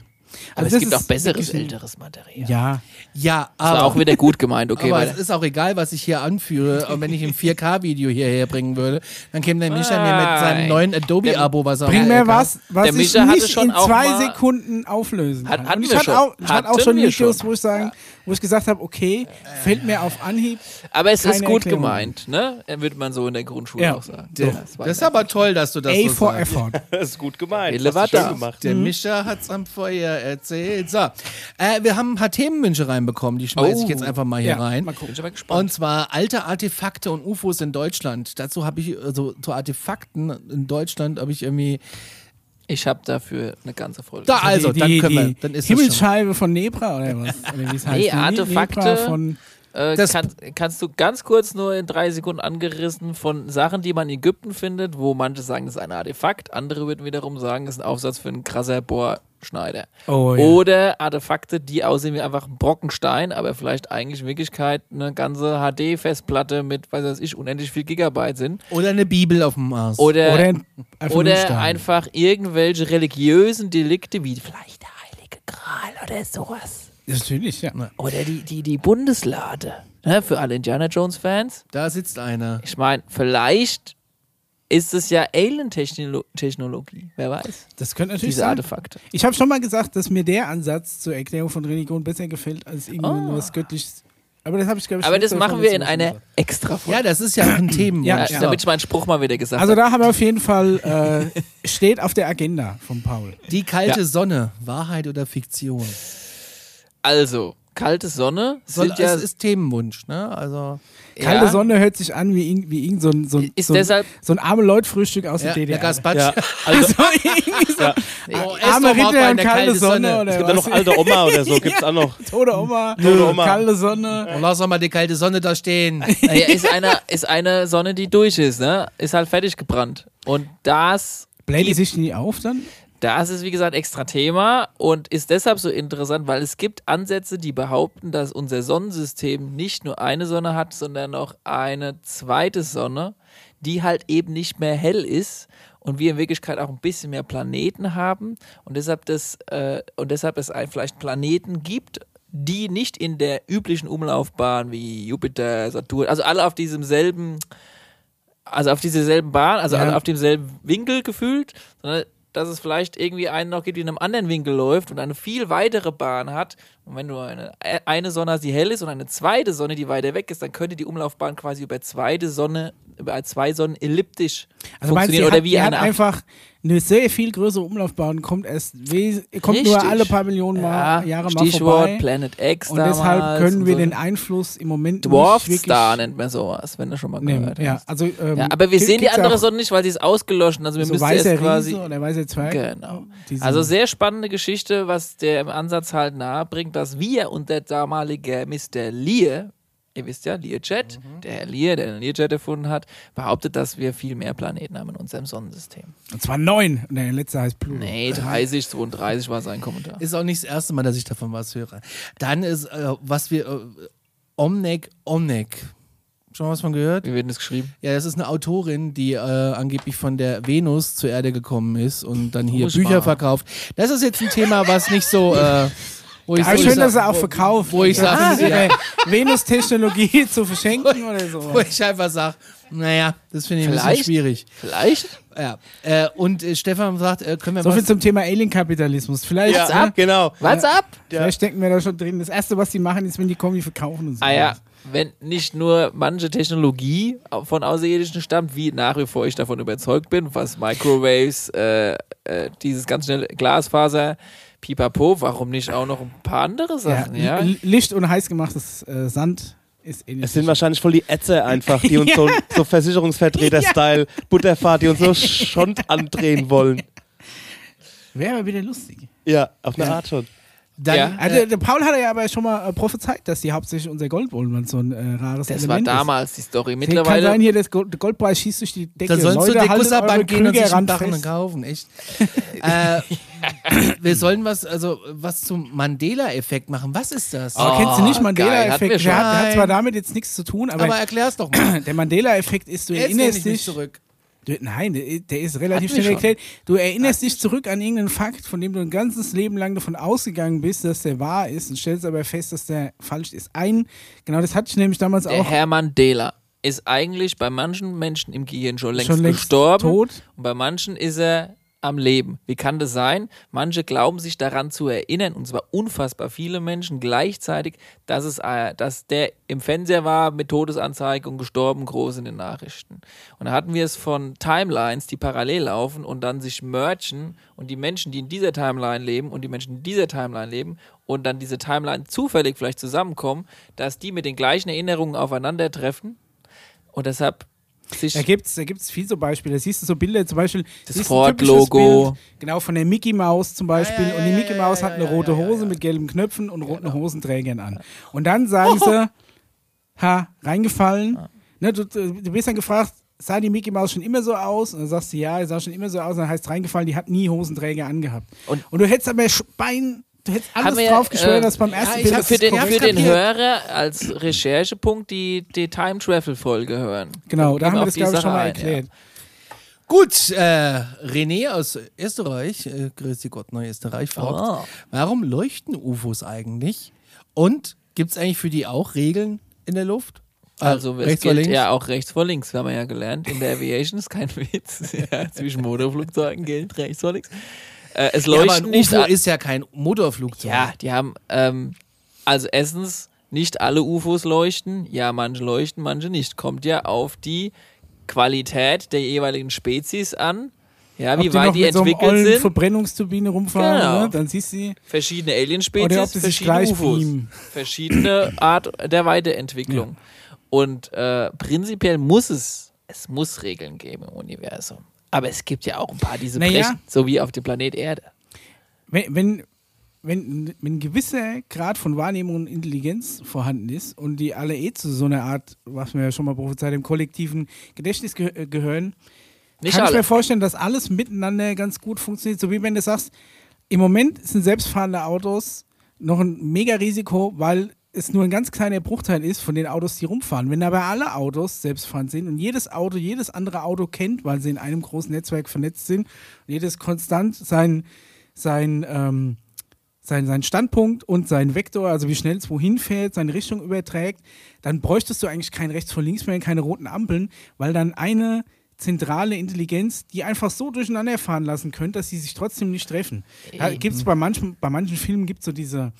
Aber Also es das gibt auch besseres, älteres Material. Ja, ja, Das war aber, auch wieder gut gemeint, okay. aber weil es ist auch egal, was ich hier anführe. Und wenn ich ein 4K-Video hierher bringen würde, dann käme der Mischa mir mit seinem neuen Adobe-Abo, was er bring mir LK was, was Der ich Mischa nicht schon in zwei Sekunden auflösen Hat- kann. hatten Und ich wir hatte schon. auch, ich hatte auch schon Videos, schon. wo ich sagen, wo ich gesagt habe, okay, fällt mir auf Anhieb. Aber es ist gut Erklärung. gemeint, ne? Würde man so in der Grundschule Ja. auch sagen. Der, das war das ist aber toll, dass du das A so for sagst. effort. Das ist gut gemeint. Da. gemacht. Der Mischa hat's am Feuer erzählt. So, äh, wir haben ein paar Themenwünsche reinbekommen, die schmeiße ich Oh. jetzt einfach mal hier Ja, rein. mal gucken. Bin ich aber gespannt. Und zwar alte Artefakte und UFOs in Deutschland. Dazu habe ich, also zu Artefakten in Deutschland habe ich irgendwie. Ich habe dafür eine ganze Folge. Da, also, die, dann die, können wir, dann ist. Himmelscheibe von Nebra oder was? Oder wie es heißt. Nee, Ne- Artefakte. Von Äh, Das- kann, kannst du ganz kurz nur in drei Sekunden angerissen von Sachen, die man in Ägypten findet, wo manche sagen, das ist ein Artefakt, andere würden wiederum sagen, das ist ein Aufsatz für einen krasser Bohrschneider. Oh, ja. Oder Artefakte, die aussehen wie einfach ein Brockenstein, aber vielleicht eigentlich in Wirklichkeit eine ganze HD-Festplatte mit, weiß was ich, unendlich viel Gigabyte sind. Oder eine Bibel auf dem Mars. Oder, Oder ein- einfach oder einfach irgendwelche religiösen Delikte, wie vielleicht der Heilige Gral oder sowas. Natürlich, ja. Oder die, die, die Bundeslade. Ne, für alle Indiana Jones-Fans. da sitzt einer. Ich meine, vielleicht ist es ja Alien-Technologie. Wer weiß. Das könnte natürlich Diese sein. Artefakte. Ich habe schon mal gesagt, dass mir der Ansatz zur Erklärung von Religion besser gefällt als irgendwas Oh. Göttliches. Aber das habe ich, glaube ich, Aber das machen wir in einer extra Folge. Ja, das ist ja ein Themenwunsch. Ja, Ja, damit ich meinen Spruch mal wieder gesagt Also habe. da haben wir auf jeden Fall, äh, steht auf der Agenda von Paul. Die kalte Ja. Sonne, Wahrheit oder Fiktion? Also, kalte Sonne Soll, ja. ist Themenwunsch, ne? Also Kalte ja, Sonne hört sich an wie, irgend- wie irgend so ein, so ein, Ist so ein, deshalb- so ein arme Leutfrühstück aus ja, der der DDR. Gazpacho. Ja, also, Also irgendwie so ja. Oh, arme Ritter bei und einer kalte kalten Sonne, oder es gibt ja was? noch alte Oma oder so, gibt's auch noch. Tote Oma, Tote Oma. kalte Sonne. Oh, lass doch mal die kalte Sonne da stehen. Naja, ist, eine, ist eine Sonne, die durch ist, ne? Ist halt fertig gebrannt. Und das Bläht die sich nie auf dann? Das ist, wie gesagt, extra Thema und ist deshalb so interessant, weil es gibt Ansätze, die behaupten, dass unser Sonnensystem nicht nur eine Sonne hat, sondern noch eine zweite Sonne, die halt eben nicht mehr hell ist und wir in Wirklichkeit auch ein bisschen mehr Planeten haben und deshalb, das, äh, und deshalb es ein, vielleicht Planeten gibt, die nicht in der üblichen Umlaufbahn wie Jupiter, Saturn, also alle auf diesem selben also auf diese selben Bahn, also Ja. alle auf demselben Winkel gefühlt, sondern dass es vielleicht irgendwie einen noch gibt, die in einem anderen Winkel läuft und eine viel weitere Bahn hat. Und wenn du eine, eine Sonne die hell ist und eine zweite Sonne, die weiter weg ist, dann könnte die Umlaufbahn quasi über zweite Sonne, über zwei Sonnen elliptisch Also meinst funktionieren die oder hat, wie die hat eine einfach eine sehr viel größere Umlaufbahn kommt erst kommt nur Richtig. alle paar Millionen mal, ja, Jahre mal Stichwort vorbei. Planet X Und deshalb können wir so. den Einfluss im Moment Dwarf nicht Star nennt man sowas, wenn du schon mal gehört Ja, hast. also, ähm, Ja, aber wir sehen die andere Sonne nicht, weil sie ist ausgelöscht. Also wir so müssen erst quasi oder weißer Zwerg. Genau. Also sehr spannende Geschichte, was der im Ansatz halt nahe bringt, dass wir und der damalige Mr. Lear, ihr wisst ja, Learjet, Mhm. der Herr Lear, der den Learjet erfunden hat, behauptet, dass wir viel mehr Planeten haben in unserem Sonnensystem. Und zwar neun. Und der letzte heißt Pluto. Nee, 30, 32 war sein Kommentar. Ist auch nicht das erste Mal, dass ich davon was höre. Dann ist, äh, was wir, äh, Omnek, Omnek. Schon mal was von gehört? Wie wird denn das geschrieben? Ja, das ist eine Autorin, die äh, angeblich von der Venus zur Erde gekommen ist und dann hier Bücher verkauft. Das ist jetzt ein Thema, was nicht so. Äh, wo ich Aber so schön, dass er auch wo- verkauft. Wo ich Also, sage, ja, Venus-Technologie zu verschenken oder so. wo ich einfach sage, naja, das finde ich ein bisschen Vielleicht? schwierig. Vielleicht? Ja. Äh, und äh, Stefan sagt, äh, können wir So viel zum Thema Alien-Kapitalismus. Vielleicht, Ja, ne? genau. What's up? Vielleicht stecken wir da schon drin. Das Erste, was die machen, ist, wenn die kommen, die verkaufen und so. Ah ja, wenn nicht nur manche Technologie von Außerirdischen stammt, wie nach wie vor ich davon überzeugt bin, was Microwaves, äh, äh, dieses ganz schnelle Glasfaser, Pipapo, warum nicht auch noch ein paar andere Ja, Sachen, ja? L- Licht und heiß gemachtes äh, Sand ist ähnlich. Es sind wahrscheinlich voll die Ätze einfach, die uns so, so Versicherungsvertreter-Style, Butterfahrt, die uns so Schond andrehen wollen. Wäre aber wieder lustig. Ja, auf eine Ja. Art schon. Dann, Ja. Also, äh, der, der Paul hat ja aber schon mal äh, prophezeit, dass die hauptsächlich unser Gold wollen, weil es so ein äh, rares Das war Element damals die Story. ist. Kann Mittlerweile. sein, hier das Gold, der Goldpreis schießt durch die Decke. da sollen zu Leute, der haltet Gusserbank gehen und sich einen ran Dach fest. kaufen, echt. äh, wir sollen was, also was zum Mandela-Effekt machen. Was ist das? Aber kennst du nicht Oh, wir Mandela-Effekt? schon. Der, hat- der hat zwar damit jetzt nichts zu tun, aber, Aber erklär's doch mal. der Mandela-Effekt ist, du Erzähl erinnerst dich nicht dich. zurück. Du, nein, der, ist relativ schnell erklärt. Du erinnerst dich zurück an irgendeinen Fakt, von dem du ein ganzes Leben lang davon ausgegangen bist, dass der wahr ist und stellst aber fest, dass der falsch ist. Ein, genau das hatte ich nämlich damals Der auch Herr Mandela ist eigentlich bei manchen Menschen im Gehirn schon längst, schon längst gestorben tot. und bei manchen ist er am Leben. Wie kann das sein? Manche glauben sich daran zu erinnern, und zwar unfassbar viele Menschen gleichzeitig, dass, es, äh, dass der im Fernseher war mit Todesanzeige und gestorben groß in den Nachrichten. Und da hatten wir es von Timelines, die parallel laufen und dann sich merchen und die Menschen, die in dieser Timeline leben und die Menschen, die in dieser Timeline leben und dann diese Timeline zufällig vielleicht zusammenkommen, dass die mit den gleichen Erinnerungen aufeinandertreffen und deshalb Da gibt es da gibt's viel so Beispiele. Da siehst du so Bilder, zum Beispiel Das Ford-Logo. Genau, von der Mickey Maus zum Beispiel. ja, und die ja, Mickey ja, Maus ja, hat eine ja, rote ja, ja, Hose ja. mit gelben Knöpfen und roten Hosenträgern an. Und dann sagen sie, ha, reingefallen. Ne, du, du bist dann gefragt, sah die Mickey Maus schon immer so aus? Und dann sagst du, ja, die sah schon immer so aus. Und dann heißt reingefallen, die hat nie Hosenträger angehabt. Und- Und, du hättest aber Bein, du hättest alles Haben wir, drauf geschwört, äh, dass beim ersten hab das für den, für den. Hörer als Recherchepunkt die, die Time Travel Folge hören. Genau, da haben wir auf das, die glaube ich, Sache schon mal ein, erklärt. Gut, äh, René aus Österreich, äh, grüß Gott, Neu-Österreich, fragt, Ah. warum leuchten UFOs eigentlich? Und gibt es eigentlich für die auch Regeln in der Luft? Äh, Also es rechts gilt links? ja auch rechts vor links, haben wir ja gelernt. In der Aviation ist kein Witz. Ja, zwischen Motorflugzeugen gilt rechts vor links. Äh, es Ja, aber ein nicht UFO ist ja kein Motorflugzeug. Ja, die haben ähm, also erstens nicht alle UFOs leuchten. Ja, manche leuchten, manche nicht. Kommt ja auf die Qualität der jeweiligen Spezies an. Ja, wie ob weit noch die so einem entwickelt ollen sind. Verbrennungsturbine rumfahren, Genau. ne? dann siehst du verschiedene Alien-Spezies, die verschiedene UFOs, beamen. verschiedene Art der Weiterentwicklung. Und äh, prinzipiell muss es, es muss Regeln geben im Universum. Aber es gibt ja auch ein paar, die so Naja. brechen, so wie auf dem Planet Erde. Wenn, wenn, wenn, wenn ein gewisser Grad von Wahrnehmung und Intelligenz vorhanden ist und die alle eh zu so einer Art, was wir ja schon mal prophezeit haben, kollektiven Gedächtnis ge äh, gehören, Nicht kann ich alle. mir vorstellen, dass alles miteinander ganz gut funktioniert. So wie wenn du sagst, im Moment sind selbstfahrende Autos noch ein mega Risiko, weil es nur ein ganz kleiner Bruchteil ist von den Autos, die rumfahren. Wenn aber alle Autos selbstfahrend sind und jedes Auto jedes andere Auto kennt, weil sie in einem großen Netzwerk vernetzt sind und jedes konstant sein, sein, ähm, sein, sein Standpunkt und sein Vektor, also wie schnell es wohin fährt, seine Richtung überträgt, dann bräuchtest du eigentlich kein rechts vor links mehr, keine roten Ampeln, weil dann eine zentrale Intelligenz, die einfach so durcheinander fahren lassen könnte, dass sie sich trotzdem nicht treffen. Da gibt's bei manchen, bei manchen Filmen gibt es so diese,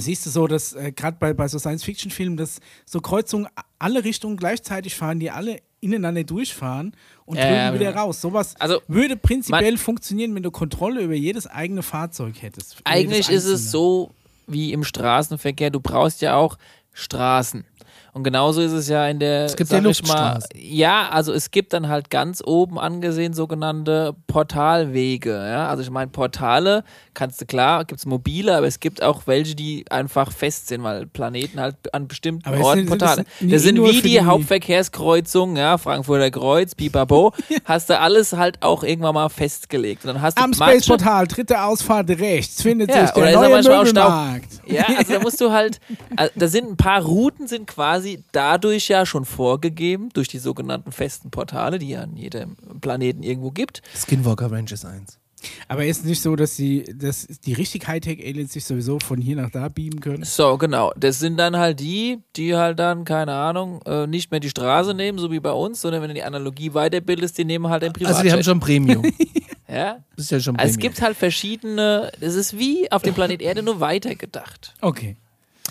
siehst du so, dass äh, gerade bei, bei so Science-Fiction-Filmen, dass so Kreuzungen alle Richtungen gleichzeitig fahren, die alle ineinander durchfahren und ja, wieder raus. Sowas Also, würde prinzipiell funktionieren, wenn du Kontrolle über jedes eigene Fahrzeug hättest. Eigentlich ist es so wie im Straßenverkehr. Du brauchst ja auch Straßen. Und genauso ist es ja in der. Es gibt ja mal. Ja, also es gibt dann halt ganz oben angesehen sogenannte Portalwege. Ja? Also ich meine, Portale kannst du klar, gibt es mobile, aber es gibt auch welche, die einfach fest sind, weil Planeten halt an bestimmten Aber Orten sind- sind Portale. das nie- Das sind wie die, die- Hauptverkehrskreuzungen, ja, Frankfurter Kreuz, Pipapo, hast du alles halt auch irgendwann mal festgelegt. Und dann hast du Am manche- Space Portal, dritte Ausfahrt rechts, findet Ja, sich der oder ist er neue Möbelmarkt. Ja, also da musst du halt, also da sind ein paar Routen sind quasi dadurch ja schon vorgegeben, durch die sogenannten festen Portale, die ja an jedem Planeten irgendwo gibt. Skinwalker Ranch ist eins. Aber ist es nicht so, dass, sie, dass die richtig Hightech-Aliens sich sowieso von hier nach da beamen können? So, genau. Das sind dann halt die, die halt dann, keine Ahnung, äh, nicht mehr die Straße nehmen, so wie bei uns, sondern wenn du die Analogie weiterbildest, die nehmen halt ein Privatjet. Also die haben schon Premium. ja? Das ist ja schon Premium. Also es gibt halt verschiedene, das ist wie auf dem Planet Erde nur weitergedacht. Okay.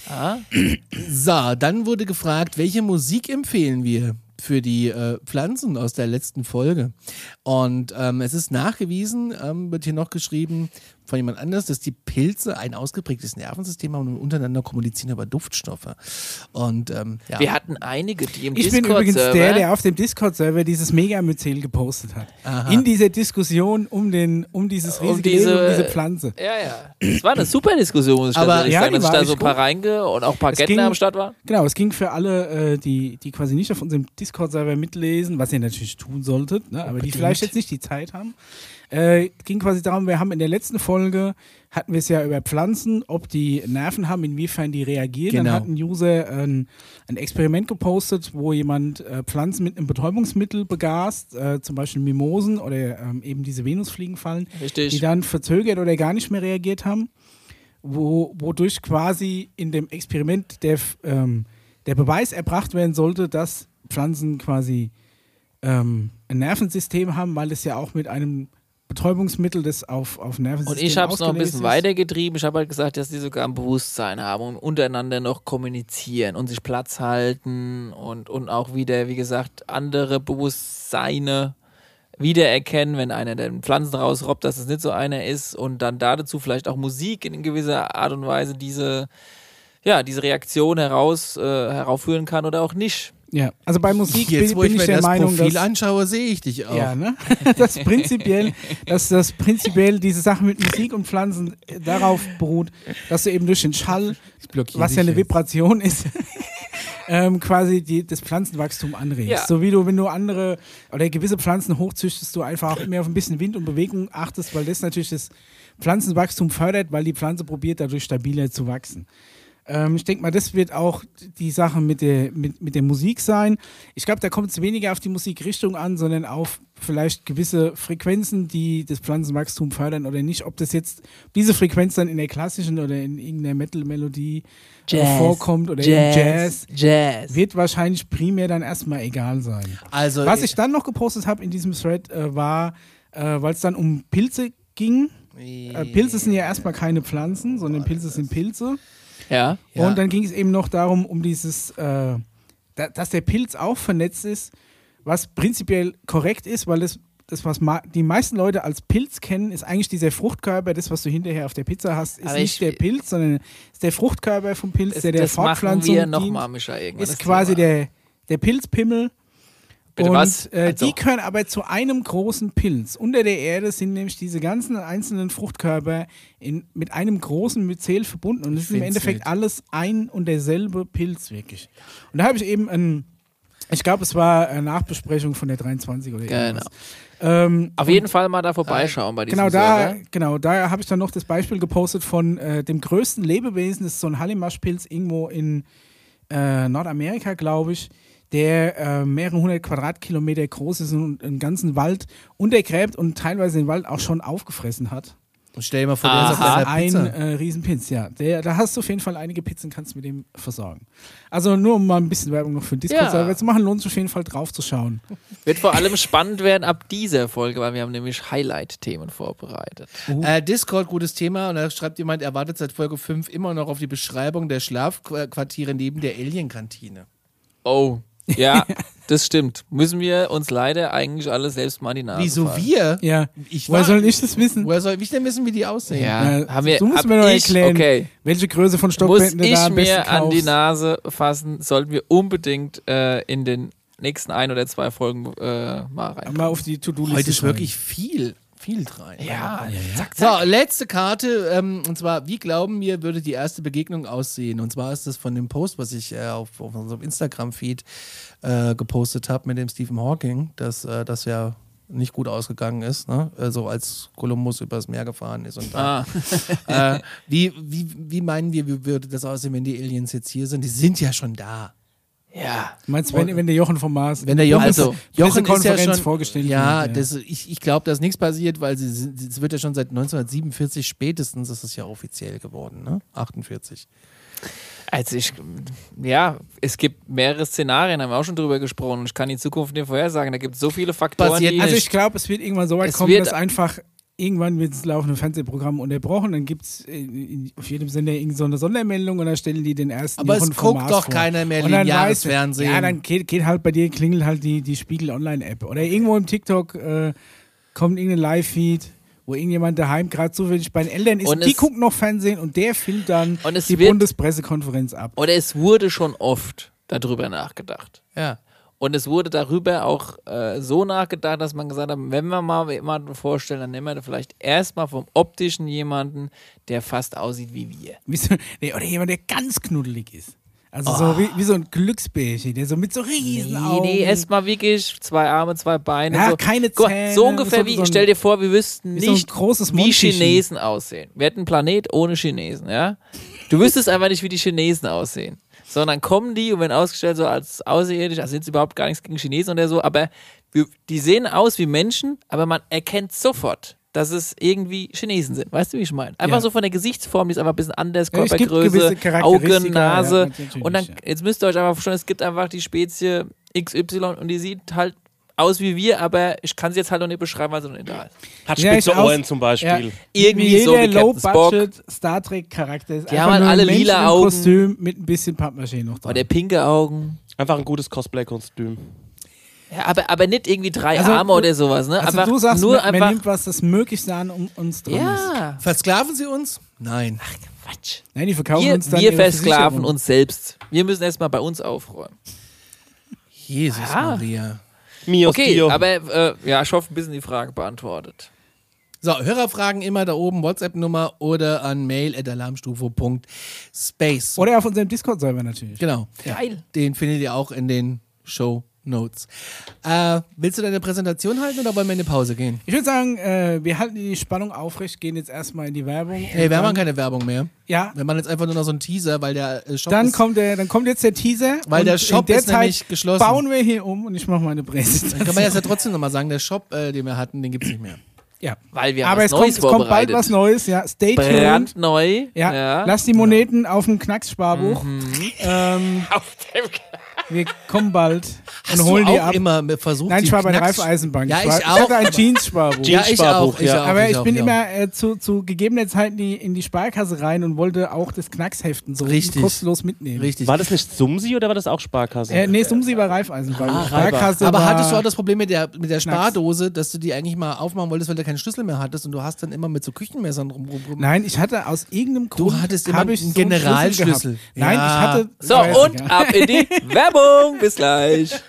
Ah? So, dann wurde gefragt, welche Musik empfehlen wir für die äh, Pflanzen aus der letzten Folge? Und ähm, es ist nachgewiesen, ähm, wird hier noch geschrieben, von jemand anders, dass die Pilze ein ausgeprägtes Nervensystem haben und untereinander kommunizieren über Duftstoffe. Und ähm, ja. Wir hatten einige, die im Ich bin übrigens der, der auf dem Discord-Server dieses Megamyzel gepostet hat. In dieser Diskussion um, den, um dieses Um riesige diese- Leben, um diese Pflanze. Ja, ja. Es war eine super Diskussion, muss ich Aber- tatsächlich ja, sagen, dass war da so ein paar reinge und auch ein paar Gärtner am Start waren. Genau, es ging für alle, äh, die, die quasi nicht auf unserem Discord-Server mitlesen, was ihr natürlich tun solltet, ne, aber die vielleicht jetzt nicht die Zeit haben. Äh, ging quasi darum, wir haben in der letzten Folge, hatten wir es ja über Pflanzen, ob die Nerven haben, inwiefern die reagieren. Genau. Dann hat ein User ein, ein Experiment gepostet, wo jemand äh, Pflanzen mit einem Betäubungsmittel begast, äh, zum Beispiel Mimosen oder ähm, eben diese Venusfliegenfallen, Richtig. die dann verzögert oder gar nicht mehr reagiert haben, wo, wodurch quasi in dem Experiment der, ähm, der Beweis erbracht werden sollte, dass Pflanzen quasi ähm, ein Nervensystem haben, weil es ja auch mit einem Betäubungsmittel, das auf, auf Nervensystem Und ich habe es noch ein bisschen ist. weitergetrieben. Ich habe halt gesagt, dass die sogar ein Bewusstsein haben und untereinander noch kommunizieren und sich Platz halten und, und auch wieder, wie gesagt, andere Bewusstseine wiedererkennen, wenn einer den Pflanzen rausrobbt, dass es nicht so einer ist und dann dazu vielleicht auch Musik in gewisser Art und Weise diese, ja, diese Reaktion heraus, äh, heraufführen kann oder auch nicht. Ja, also bei Musik Jetzt, bin, wo bin ich ich mir der das Meinung, Profil dass anschaue, sehe ich dich auch. Ja, ne? Das prinzipiell, dass das prinzipiell diese Sache mit Musik und Pflanzen darauf beruht, dass du eben durch den Schall, Ich was ja eine jetzt. Vibration ist, ähm, quasi die, das Pflanzenwachstum anregst. Ja. So wie du, wenn du andere oder gewisse Pflanzen hochzüchtest, du einfach auch mehr auf ein bisschen Wind und Bewegung achtest, weil das natürlich das Pflanzenwachstum fördert, weil die Pflanze probiert dadurch stabiler zu wachsen. Ähm, ich denke mal, das wird auch die Sache mit der, mit, mit der Musik sein. Ich glaube, da kommt es weniger auf die Musikrichtung an, sondern auf vielleicht gewisse Frequenzen, die das Pflanzenwachstum fördern oder nicht. Ob das jetzt diese Frequenz dann in der klassischen oder in irgendeiner Metal-Melodie äh, vorkommt oder im Jazz, Jazz. wird wahrscheinlich primär dann erstmal egal sein. Also, Was ich dann noch gepostet habe in diesem Thread äh, war, äh, weil es dann um Pilze ging. Äh, Pilze sind ja erstmal keine Pflanzen, sondern Pilze sind Pilze. Ja. Ja. Und dann ging es eben noch darum, um dieses, äh, da, dass der Pilz auch vernetzt ist, was prinzipiell korrekt ist, weil das, das was die meisten Leute als Pilz kennen, ist eigentlich dieser Fruchtkörper, das, was du hinterher auf der Pizza hast, ist Aber nicht ich- der Pilz, sondern ist der Fruchtkörper vom Pilz, Das, der der das machen Fortpflanzung wir dient, nochmal, Micha, irgendwann. ist quasi Thema. der, der Pilzpimmel. Bitte und was? Äh, Also- die können aber zu einem großen Pilz. Unter der Erde sind nämlich diese ganzen einzelnen Fruchtkörper in, mit einem großen Myzel verbunden. Und es ist im Endeffekt wild. alles ein und derselbe Pilz, wirklich. Und da habe ich eben ein, ich glaube, es war eine Nachbesprechung von der 23 oder irgendwas. Ähm, Auf jeden Fall mal da vorbeischauen bei diesem Genau da, Server. genau, da habe ich dann noch das Beispiel gepostet von äh, dem größten Lebewesen, das ist so ein Hallimaschpilz irgendwo in äh, Nordamerika, glaube ich, der äh, mehrere hundert Quadratkilometer groß ist und einen ganzen Wald untergräbt und teilweise den Wald auch schon aufgefressen hat. Und stell dir mal vor, der ist auf deiner Ein Pizza. äh, Riesenpilz, ja. Der, da hast du auf jeden Fall einige Pizzen, kannst du mit dem versorgen. Also nur um mal ein bisschen Werbung noch für den Discord-Server Ja. zu machen, lohnt sich auf jeden Fall drauf zu schauen. Wird vor allem spannend werden ab dieser Folge, weil wir haben nämlich Highlight-Themen vorbereitet. Äh, Discord, gutes Thema. Und da schreibt jemand, er wartet seit Folge 5 immer noch auf die Beschreibung der Schlafquartiere neben der Alien-Kantine. Oh, ja, das stimmt. Müssen wir uns leider eigentlich alle selbst mal in die Nase Wieso fassen. wir? Ja. Ich Woher war- soll ich das wissen? Woher soll ich denn wissen, wie die aussehen? Ja, Ja, haben wir, du musst hab mir noch ich, erklären, Okay, welche Größe von muss Stockbetten du da ich am besten mir an die. Nase fassen, sollten wir unbedingt äh, in den nächsten ein oder zwei Folgen äh, mal rein. Mal auf die To-Do-Liste Heute ist wirklich viel, viel rein. Ja, zack, So, letzte Karte, ähm, und zwar, wie glauben wir, würde die erste Begegnung aussehen? Und zwar ist das von dem Post, was ich äh, auf, auf unserem Instagram-Feed äh, gepostet habe mit dem Stephen Hawking, dass äh, das ja nicht gut ausgegangen ist, ne? also als Kolumbus übers Meer gefahren ist und da. Ah, äh, wie, wie, wie meinen wir, wie würde das aussehen, wenn die Aliens jetzt hier sind? Die sind ja schon da. Ja. Meinst du, wenn, wenn der Jochen vom Mars Wenn der Jochen, Also, Jochen ist ja schon, vorgestellt ja, wird, ja. Das, ich, ich glaube, dass nichts passiert, weil sie, sind- es wird ja schon seit 1947 spätestens, ist es ja offiziell geworden, ne? 48. Also ich, ja, es gibt mehrere Szenarien, haben wir auch schon drüber gesprochen. Ich kann die Zukunft nicht vorhersagen. Da gibt es so viele Faktoren, Passiert die Also ich glaube, es wird irgendwann so weit Es kommen, dass einfach irgendwann wird das laufende Fernsehprogramm unterbrochen, dann gibt es auf jedem Sender irgendeine so eine Sondermeldung und dann stellen die den ersten Aber es guckt doch vor. keiner mehr Und dann lineares Fernsehen. Ja, dann geht, geht halt bei dir, klingelt halt die, die Spiegel Online-App. Oder irgendwo im TikTok äh, kommt irgendein Live-Feed, wo irgendjemand daheim gerade zufällig bei den Eltern ist, Und die gucken noch Fernsehen und der filmt dann Und es die wird- Bundespressekonferenz ab. Oder es wurde schon oft darüber nachgedacht. Ja. Und es wurde darüber auch äh, so nachgedacht, dass man gesagt hat, wenn wir mal jemanden vorstellen, dann nehmen wir vielleicht erstmal vom optischen jemanden, der fast aussieht wie wir. Wie so, nee, oder jemand, der ganz knuddelig ist. Also so wie, wie so ein Glücksbärchen, der so mit so riesen Nee, Augen. nee, erstmal wirklich zwei Arme, zwei Beine. Ja, so. keine Zähne, So ungefähr so- wie, so ein- stell dir vor, wir wüssten so nicht, großes wie. Chinesen aussehen. Wir hätten einen Planet ohne Chinesen, ja? Du wüsstest einfach nicht, wie die Chinesen aussehen. Sondern kommen die und werden ausgestellt so als außerirdisch, also sind sie überhaupt gar nichts gegen Chinesen oder so, aber die sehen aus wie Menschen, aber man erkennt sofort, dass es irgendwie Chinesen sind. Weißt du, wie ich meine? Einfach Ja. so von der Gesichtsform, die ist einfach ein bisschen anders, Körpergröße, Augen, Nase. ja, und dann, jetzt müsst ihr euch einfach vorstellen, es gibt einfach die Spezie XY und die sieht halt aus wie wir, aber ich kann sie jetzt halt noch nicht beschreiben, weil sie noch nicht da ist. Hat Ja, spitze Ohren zum Beispiel. Ja, Irgendwie wie so jeder wie Captain Spock. Low-Budget Star Trek Charakter ist. Die einfach haben halt alle lila Augen. Kostüm mit ein bisschen Pappmaché noch dran. Oder pinke Augen. Einfach ein gutes Cosplay-Kostüm. Ja, aber, aber nicht irgendwie drei Also, Arme oder sowas, ne? also einfach du sagst, nur man, man einfach. nimmt was das Möglichste an, um uns dran ist. ja, Versklaven sie uns? Nein. Quatsch. Nein, die verkaufen Wir, uns dann wir versklaven uns selbst. Wir müssen erstmal bei uns aufräumen. Jesus Ah. Maria. Mios Okay, Dio. aber äh, ja, ich hoffe, ein bisschen die Frage beantwortet. So, Hörerfragen immer da oben, WhatsApp-Nummer oder an mail.alarmstufe.space. Oder auf unserem Discord-Server natürlich. Genau. Geil. Den findet ihr auch in den Show Notes. Äh, willst du deine Präsentation halten oder wollen wir in eine Pause gehen? Ich würde sagen, äh, wir halten die Spannung aufrecht, gehen jetzt erstmal in die Werbung. Hey, wir haben dann- keine Werbung mehr. Ja, Wir machen jetzt einfach nur noch so einen Teaser, weil der äh, Shop dann ist, kommt, der, dann kommt jetzt der Teaser. Weil der Shop der ist Zeit nämlich geschlossen. bauen wir hier um und ich mache meine Dann Präsentation. kann man jetzt ja trotzdem nochmal sagen, der Shop, äh, den wir hatten, den gibt es nicht mehr. Ja. Weil wir haben Aber was es kommt, Neues es kommt bald was Neues. Ja, stay tuned. Brandneu. Ja, lass die Moneten auf dem Knackssparbuch. Mhm. Ähm, Auf dem wir kommen bald Hast und holen du die auch ab. immer versucht, Nein, die ich war bei der Raiffeisenbank. Ja, ich, war, ich auch. hatte ein Jeans-Sparbuch. Ja, ich auch, ich ja. auch. Aber ich auch, bin ja. immer äh, zu, zu gegebener Zeit in die, in die Sparkasse rein und wollte auch das Knacksheften so Richtig. kostenlos mitnehmen. Richtig. War das nicht Sumsi oder war das auch Sparkasse? Äh, nee, Sumsi war Raiffeisenbank. Ah, Sparkasse Aber war, hattest du auch das Problem mit der, mit der. Spardose, dass du die eigentlich mal aufmachen wolltest, weil du keinen Schlüssel mehr hattest und du hast dann immer mit so Küchenmessern rum, rum, rum. Nein, ich hatte aus irgendeinem Du Grund. hattest immer einen Generalschlüssel. Nein, ich hatte. So, und ab in die Werbung. Bis gleich.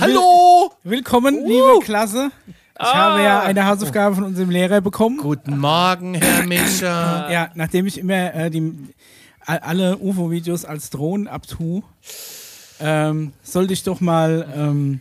Hallo! Willkommen, Uh. liebe Klasse. Ich Ah. habe ja eine Hausaufgabe von unserem Lehrer bekommen. Guten Morgen, Herr Mitscher. Ja, nachdem ich immer äh, die, alle UFO-Videos als Drohnen abtue, ähm, sollte ich doch mal ähm,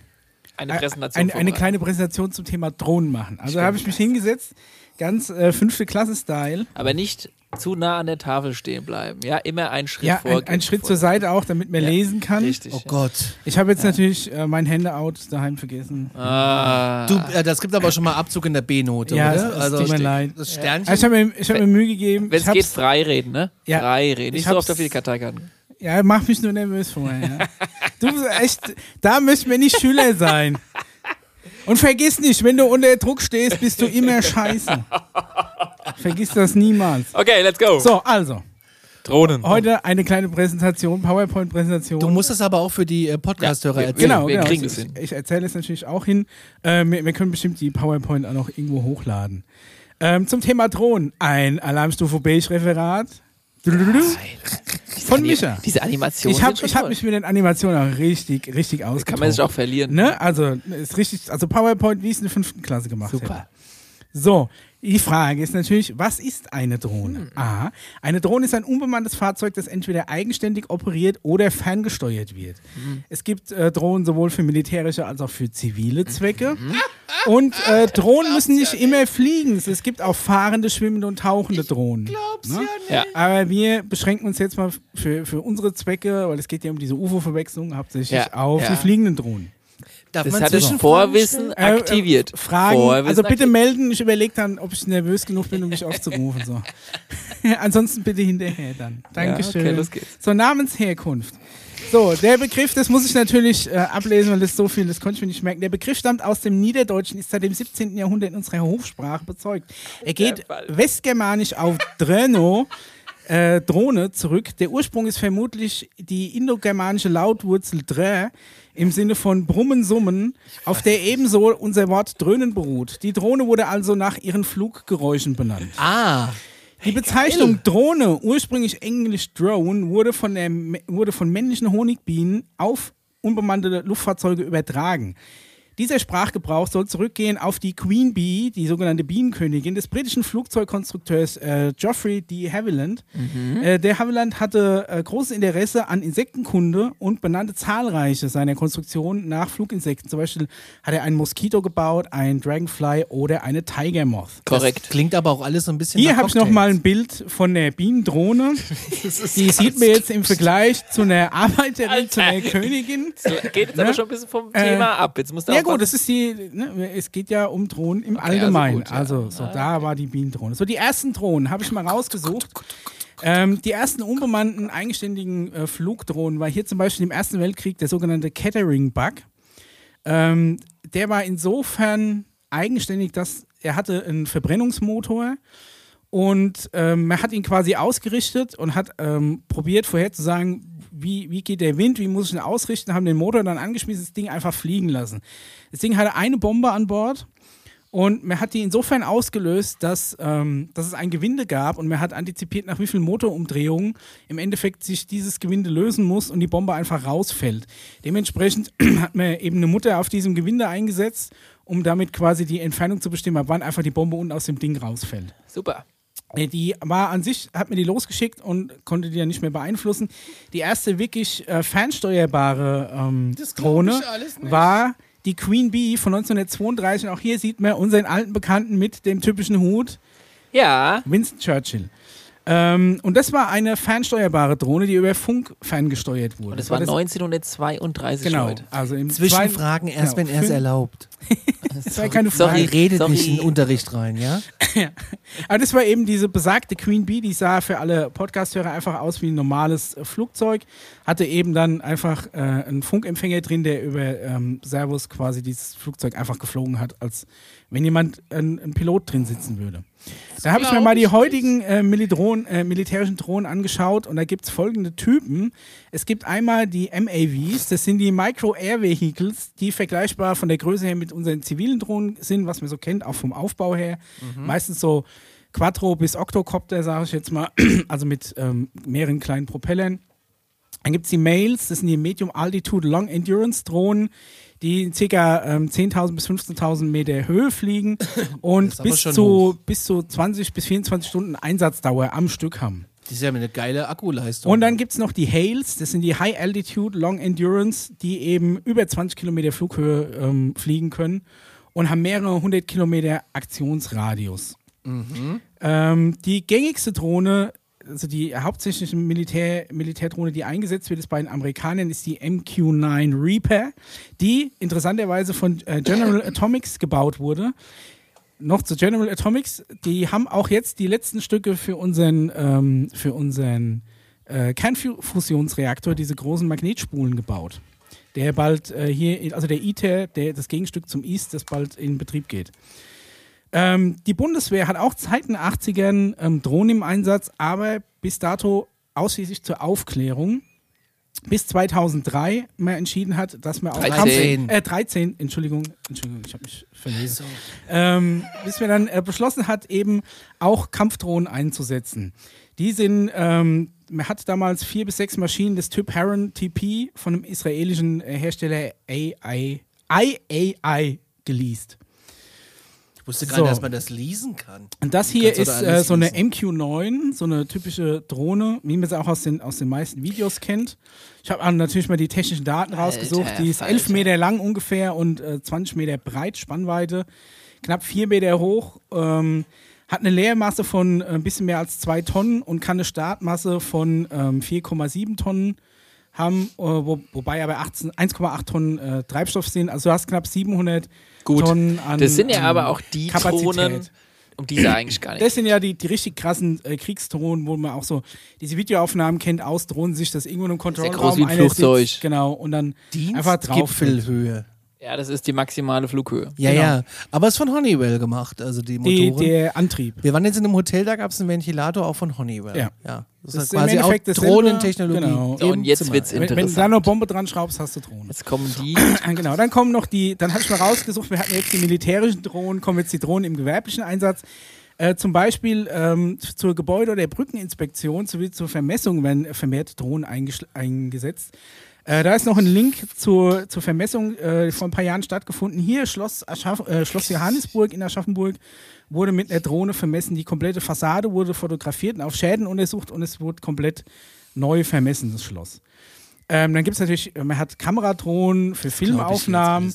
Eine Präsentation. eine, eine kleine Präsentation zum Thema Drohnen machen. Also habe ich mich hingesetzt, ganz äh, fünfte Klasse-Style. Aber nicht zu nah an der Tafel stehen bleiben. Ja, immer einen Schritt Ja, vor. ein, ein Schritt zur Seite auch, damit man Ja, lesen kann. Richtig. Oh Gott. Ich habe jetzt natürlich äh, mein Handout daheim vergessen. Ah. Du, äh, das gibt aber schon mal Abzug in der B-Note, Ja, oder? es- es also tut mir leid. das Also Sternchen. ich habe mir, ich hab mir Mühe gegeben. Wenn es geht, frei reden, ne? Ja. Frei reden. Ich Nicht so oft auf die Karteikarten. Ja, mach mich nur nervös vorher. Ja. Du bist echt, da müssen wir nicht Schüler sein. Und vergiss nicht, wenn du unter Druck stehst, bist du immer scheiße. Vergiss das niemals. Okay, let's go. So, also, Drohnen. heute eine kleine Präsentation, PowerPoint-Präsentation. Du musst das aber auch für die äh, Podcast-Hörer Ja, erzählen. Genau, wir genau. kriegen ich das hin. ich erzähle es natürlich auch hin. Ähm, wir, wir können bestimmt die PowerPoint auch noch irgendwo hochladen. Ähm, zum Thema Drohnen. Ein Alarmstufe Beige-Referat. Von Micha. Diese Animationen Ich habe ich hab mich mit den Animationen auch richtig, richtig ausgetobt. Kann man sich auch verlieren. Ne? Also, ist richtig, also PowerPoint, wie es in der fünften Klasse gemacht Super. hätte. So, die Frage ist natürlich, was ist eine Drohne? Hm. A. Eine Drohne ist ein unbemanntes Fahrzeug, das entweder eigenständig operiert oder ferngesteuert wird. Hm. Es gibt äh, Drohnen sowohl für militärische als auch für zivile Zwecke. Mhm. Und äh, Drohnen müssen nicht immer fliegen. Es gibt auch fahrende, schwimmende und tauchende Drohnen. ne? Ja. Aber wir beschränken uns jetzt mal für, für unsere Zwecke, weil es geht ja um diese UFO-Verwechslung hauptsächlich Ja, auf ja. die fliegenden Drohnen. Darf Das hat das Vorwissen Äh, äh, aktiviert. Fragen, Vorwissen also bitte aktiviert. melden. Ich überlege dann, ob ich nervös genug bin, um mich aufzurufen. So. Ansonsten bitte hinterher dann. Dankeschön. okay, los geht's. So, Namensherkunft. So, der Begriff, das muss ich natürlich äh, ablesen, weil das so viel, das konnte ich mir nicht merken. Der Begriff stammt aus dem Niederdeutschen, ist seit dem 17. Jahrhundert in unserer Hofsprache bezeugt. Er geht westgermanisch auf Dröno, äh, Drohne zurück. Der Ursprung ist vermutlich die indogermanische Lautwurzel drä im Sinne von Brummen, Summen, auf der ebenso unser Wort dröhnen beruht. Die Drohne wurde also nach ihren Fluggeräuschen benannt. Ah, Die Bezeichnung Drohne, ursprünglich englisch Drone, wurde von, der, wurde von männlichen Honigbienen auf unbemannte Luftfahrzeuge übertragen. Dieser Sprachgebrauch soll zurückgehen auf die Queen Bee, die sogenannte Bienenkönigin des britischen Flugzeugkonstrukteurs äh, Geoffrey D. Havilland. Äh, der Havilland hatte äh, großes Interesse an Insektenkunde und benannte zahlreiche seiner Konstruktionen nach Fluginsekten. Zum Beispiel hat er einen Moskito gebaut, einen Dragonfly oder eine Tiger Moth. Korrekt. klingt aber auch alles so ein bisschen Hier habe ich noch mal ein Bild von der Bienendrohne. Die sieht mir jetzt im Vergleich zu einer Arbeiterin, zu einer Königin. Geht jetzt Ne? aber schon ein bisschen vom Äh, Thema ab. Jetzt musst du Ja auch gut, das ist die, ne, es geht ja um Drohnen im also Allgemeinen. gut, ja. Also, so, da war die Bienendrohne. So, die ersten Drohnen habe ich mal rausgesucht. Ähm, die ersten unbemannten, eigenständigen äh, Flugdrohnen war hier zum Beispiel im Ersten Weltkrieg der sogenannte Kettering-Bug. Ähm, der war insofern eigenständig, dass er hatte einen Verbrennungsmotor und ähm, man hat ihn quasi ausgerichtet und hat ähm, probiert vorherzusagen, wie, wie geht der Wind, wie muss ich ihn ausrichten, haben den Motor dann angeschmissen, das Ding einfach fliegen lassen. Das Ding hatte eine Bombe an Bord und man hat die insofern ausgelöst, dass, ähm, dass es ein Gewinde gab und man hat antizipiert, nach wie vielen Motorumdrehungen im Endeffekt sich dieses Gewinde lösen muss und die Bombe einfach rausfällt. Dementsprechend hat man eben eine Mutter auf diesem Gewinde eingesetzt, um damit quasi die Entfernung zu bestimmen, ab wann einfach die Bombe unten aus dem Ding rausfällt. super. Äh, Die war an sich, hat mir die losgeschickt und konnte die ja nicht mehr beeinflussen. Die erste wirklich äh, fernsteuerbare ähm, nicht. war die Queen Bee von 1932. Und auch hier sieht man unseren alten Bekannten mit dem typischen Hut, Ja, Winston Churchill. Ähm, und das war eine fernsteuerbare Drohne, die über Funk ferngesteuert wurde. und es war das, 1932 Genau, Leute. also im Zwischenfragen erst, genau, wenn er es erlaubt. Das war keine Sorry. Frage. Redet Sorry. nicht in den Unterricht rein, ja? Aber das war eben diese besagte Queen Bee, die sah für alle Podcast-Hörer einfach aus wie ein normales Flugzeug, hatte eben dann einfach äh, einen Funkempfänger drin, der über ähm, Servos quasi dieses Flugzeug einfach geflogen hat, als wenn jemand ein, ein Pilot drin sitzen würde. Da habe ich mir mal die heutigen äh, äh, militärischen Drohnen angeschaut und da gibt es folgende Typen. Es gibt einmal die MAVs, das sind die Micro Air Vehicles, die vergleichbar von der Größe her mit unseren zivilen Drohnen sind, was man so kennt, auch vom Aufbau her. Meistens so Quattro bis Octocopter, sage ich jetzt mal, also mit ähm, mehreren kleinen Propellern. Dann gibt es die Mails, das sind die Medium Altitude Long Endurance Drohnen, die in ca. Ähm, 10.000 bis 15.000 Meter Höhe fliegen und bis zu, bis zu 20 bis 24 Stunden Einsatzdauer am Stück haben. Das ist ja eine geile Akkuleistung. Und dann gibt es noch die Hails, das sind die High Altitude Long Endurance, die eben über 20 Kilometer Flughöhe ähm, fliegen können und haben mehrere hundert Kilometer Aktionsradius. Ähm, die gängigste Drohne, also die hauptsächliche Militär, Militärdrohne, die eingesetzt wird, ist bei den Amerikanern, ist die MQ-9 Reaper, die interessanterweise von äh, General Atomics gebaut wurde. Noch zu General Atomics, die haben auch jetzt die letzten Stücke für unseren, ähm, für unseren äh, Kernfusionsreaktor, diese großen Magnetspulen gebaut. Der bald äh, hier, also der ITER, der, das Gegenstück zum IS, das bald in Betrieb geht. Ähm, die Bundeswehr hat auch seit den 80ern ähm, Drohnen im Einsatz, aber bis dato ausschließlich zur Aufklärung. Bis 2003 man entschieden hat, dass man auch 13. Kampf, äh, 13, Entschuldigung, Entschuldigung, ich habe mich verlesen. Ähm, bis man dann äh, beschlossen hat, eben auch Kampfdrohnen einzusetzen. Die sind, ähm, man hat damals vier bis sechs Maschinen des Typ Heron TP von dem israelischen äh, Hersteller AI, IAI geleast. Ich wusste gar so. nicht, dass man das leasen kann. Und das hier ist äh, so eine leasen? MQ-9, so eine typische Drohne, wie man sie auch aus den, aus den meisten Videos kennt. Ich habe natürlich mal die technischen Daten rausgesucht. Alter, Die ist 11 Falter. Meter lang ungefähr und äh, 20 Meter breit, Spannweite, knapp 4 Meter hoch. Ähm, hat eine Leermasse von äh, ein bisschen mehr als 2 Tonnen und kann eine Startmasse von ähm, 4,7 Tonnen haben, äh, wo, wobei aber 18 1,8 Tonnen äh, Treibstoff sind. Also du hast knapp 700 Gut. Tonnen an Das sind ja an aber auch die Kapazität. Drohnen, um die ja eigentlich gar nicht Das sind ja die, die richtig krassen äh, Kriegsdrohnen, wo man auch so diese Videoaufnahmen kennt aus Drohnensicht, dass irgendwo in einem ja groß Kontrollraum wie ein Flugzeug. sitzt, genau, und dann einfach drauf Dienstgipfelhöhe. Ja, das ist die maximale Flughöhe. Ja, Genau. ja. Aber es ist von Honeywell gemacht, also die Die, Motoren. der Antrieb. wir waren jetzt in einem Hotel, da gab es einen Ventilator auch von Honeywell. Ja. ja. Das, Das ist im quasi auch Endeffekt dasselbe. Drohnentechnologie. Genau. So, und im jetzt Zimmer. wird's Wenn, wenn du interessant. da noch Bombe dran schraubst, hast du Drohnen. Jetzt kommen die. Genau, dann kommen noch die, dann hatte ich mal rausgesucht, wir hatten jetzt die militärischen Drohnen, kommen jetzt die Drohnen im gewerblichen Einsatz. Äh, zum Beispiel ähm, zur Gebäude- oder Brückeninspektion sowie zur Vermessung werden vermehrt Drohnen eingesetzt. Äh, da ist noch ein Link zur, zur Vermessung äh, vor ein paar Jahren stattgefunden. Hier Schloss, Aschaff, äh, Schloss Johannesburg in Aschaffenburg wurde mit einer Drohne vermessen. Die komplette Fassade wurde fotografiert und auf Schäden untersucht und es wurde komplett neu vermessen, das Schloss. Ähm, dann gibt es natürlich, man hat Kameradrohnen für Filmaufnahmen.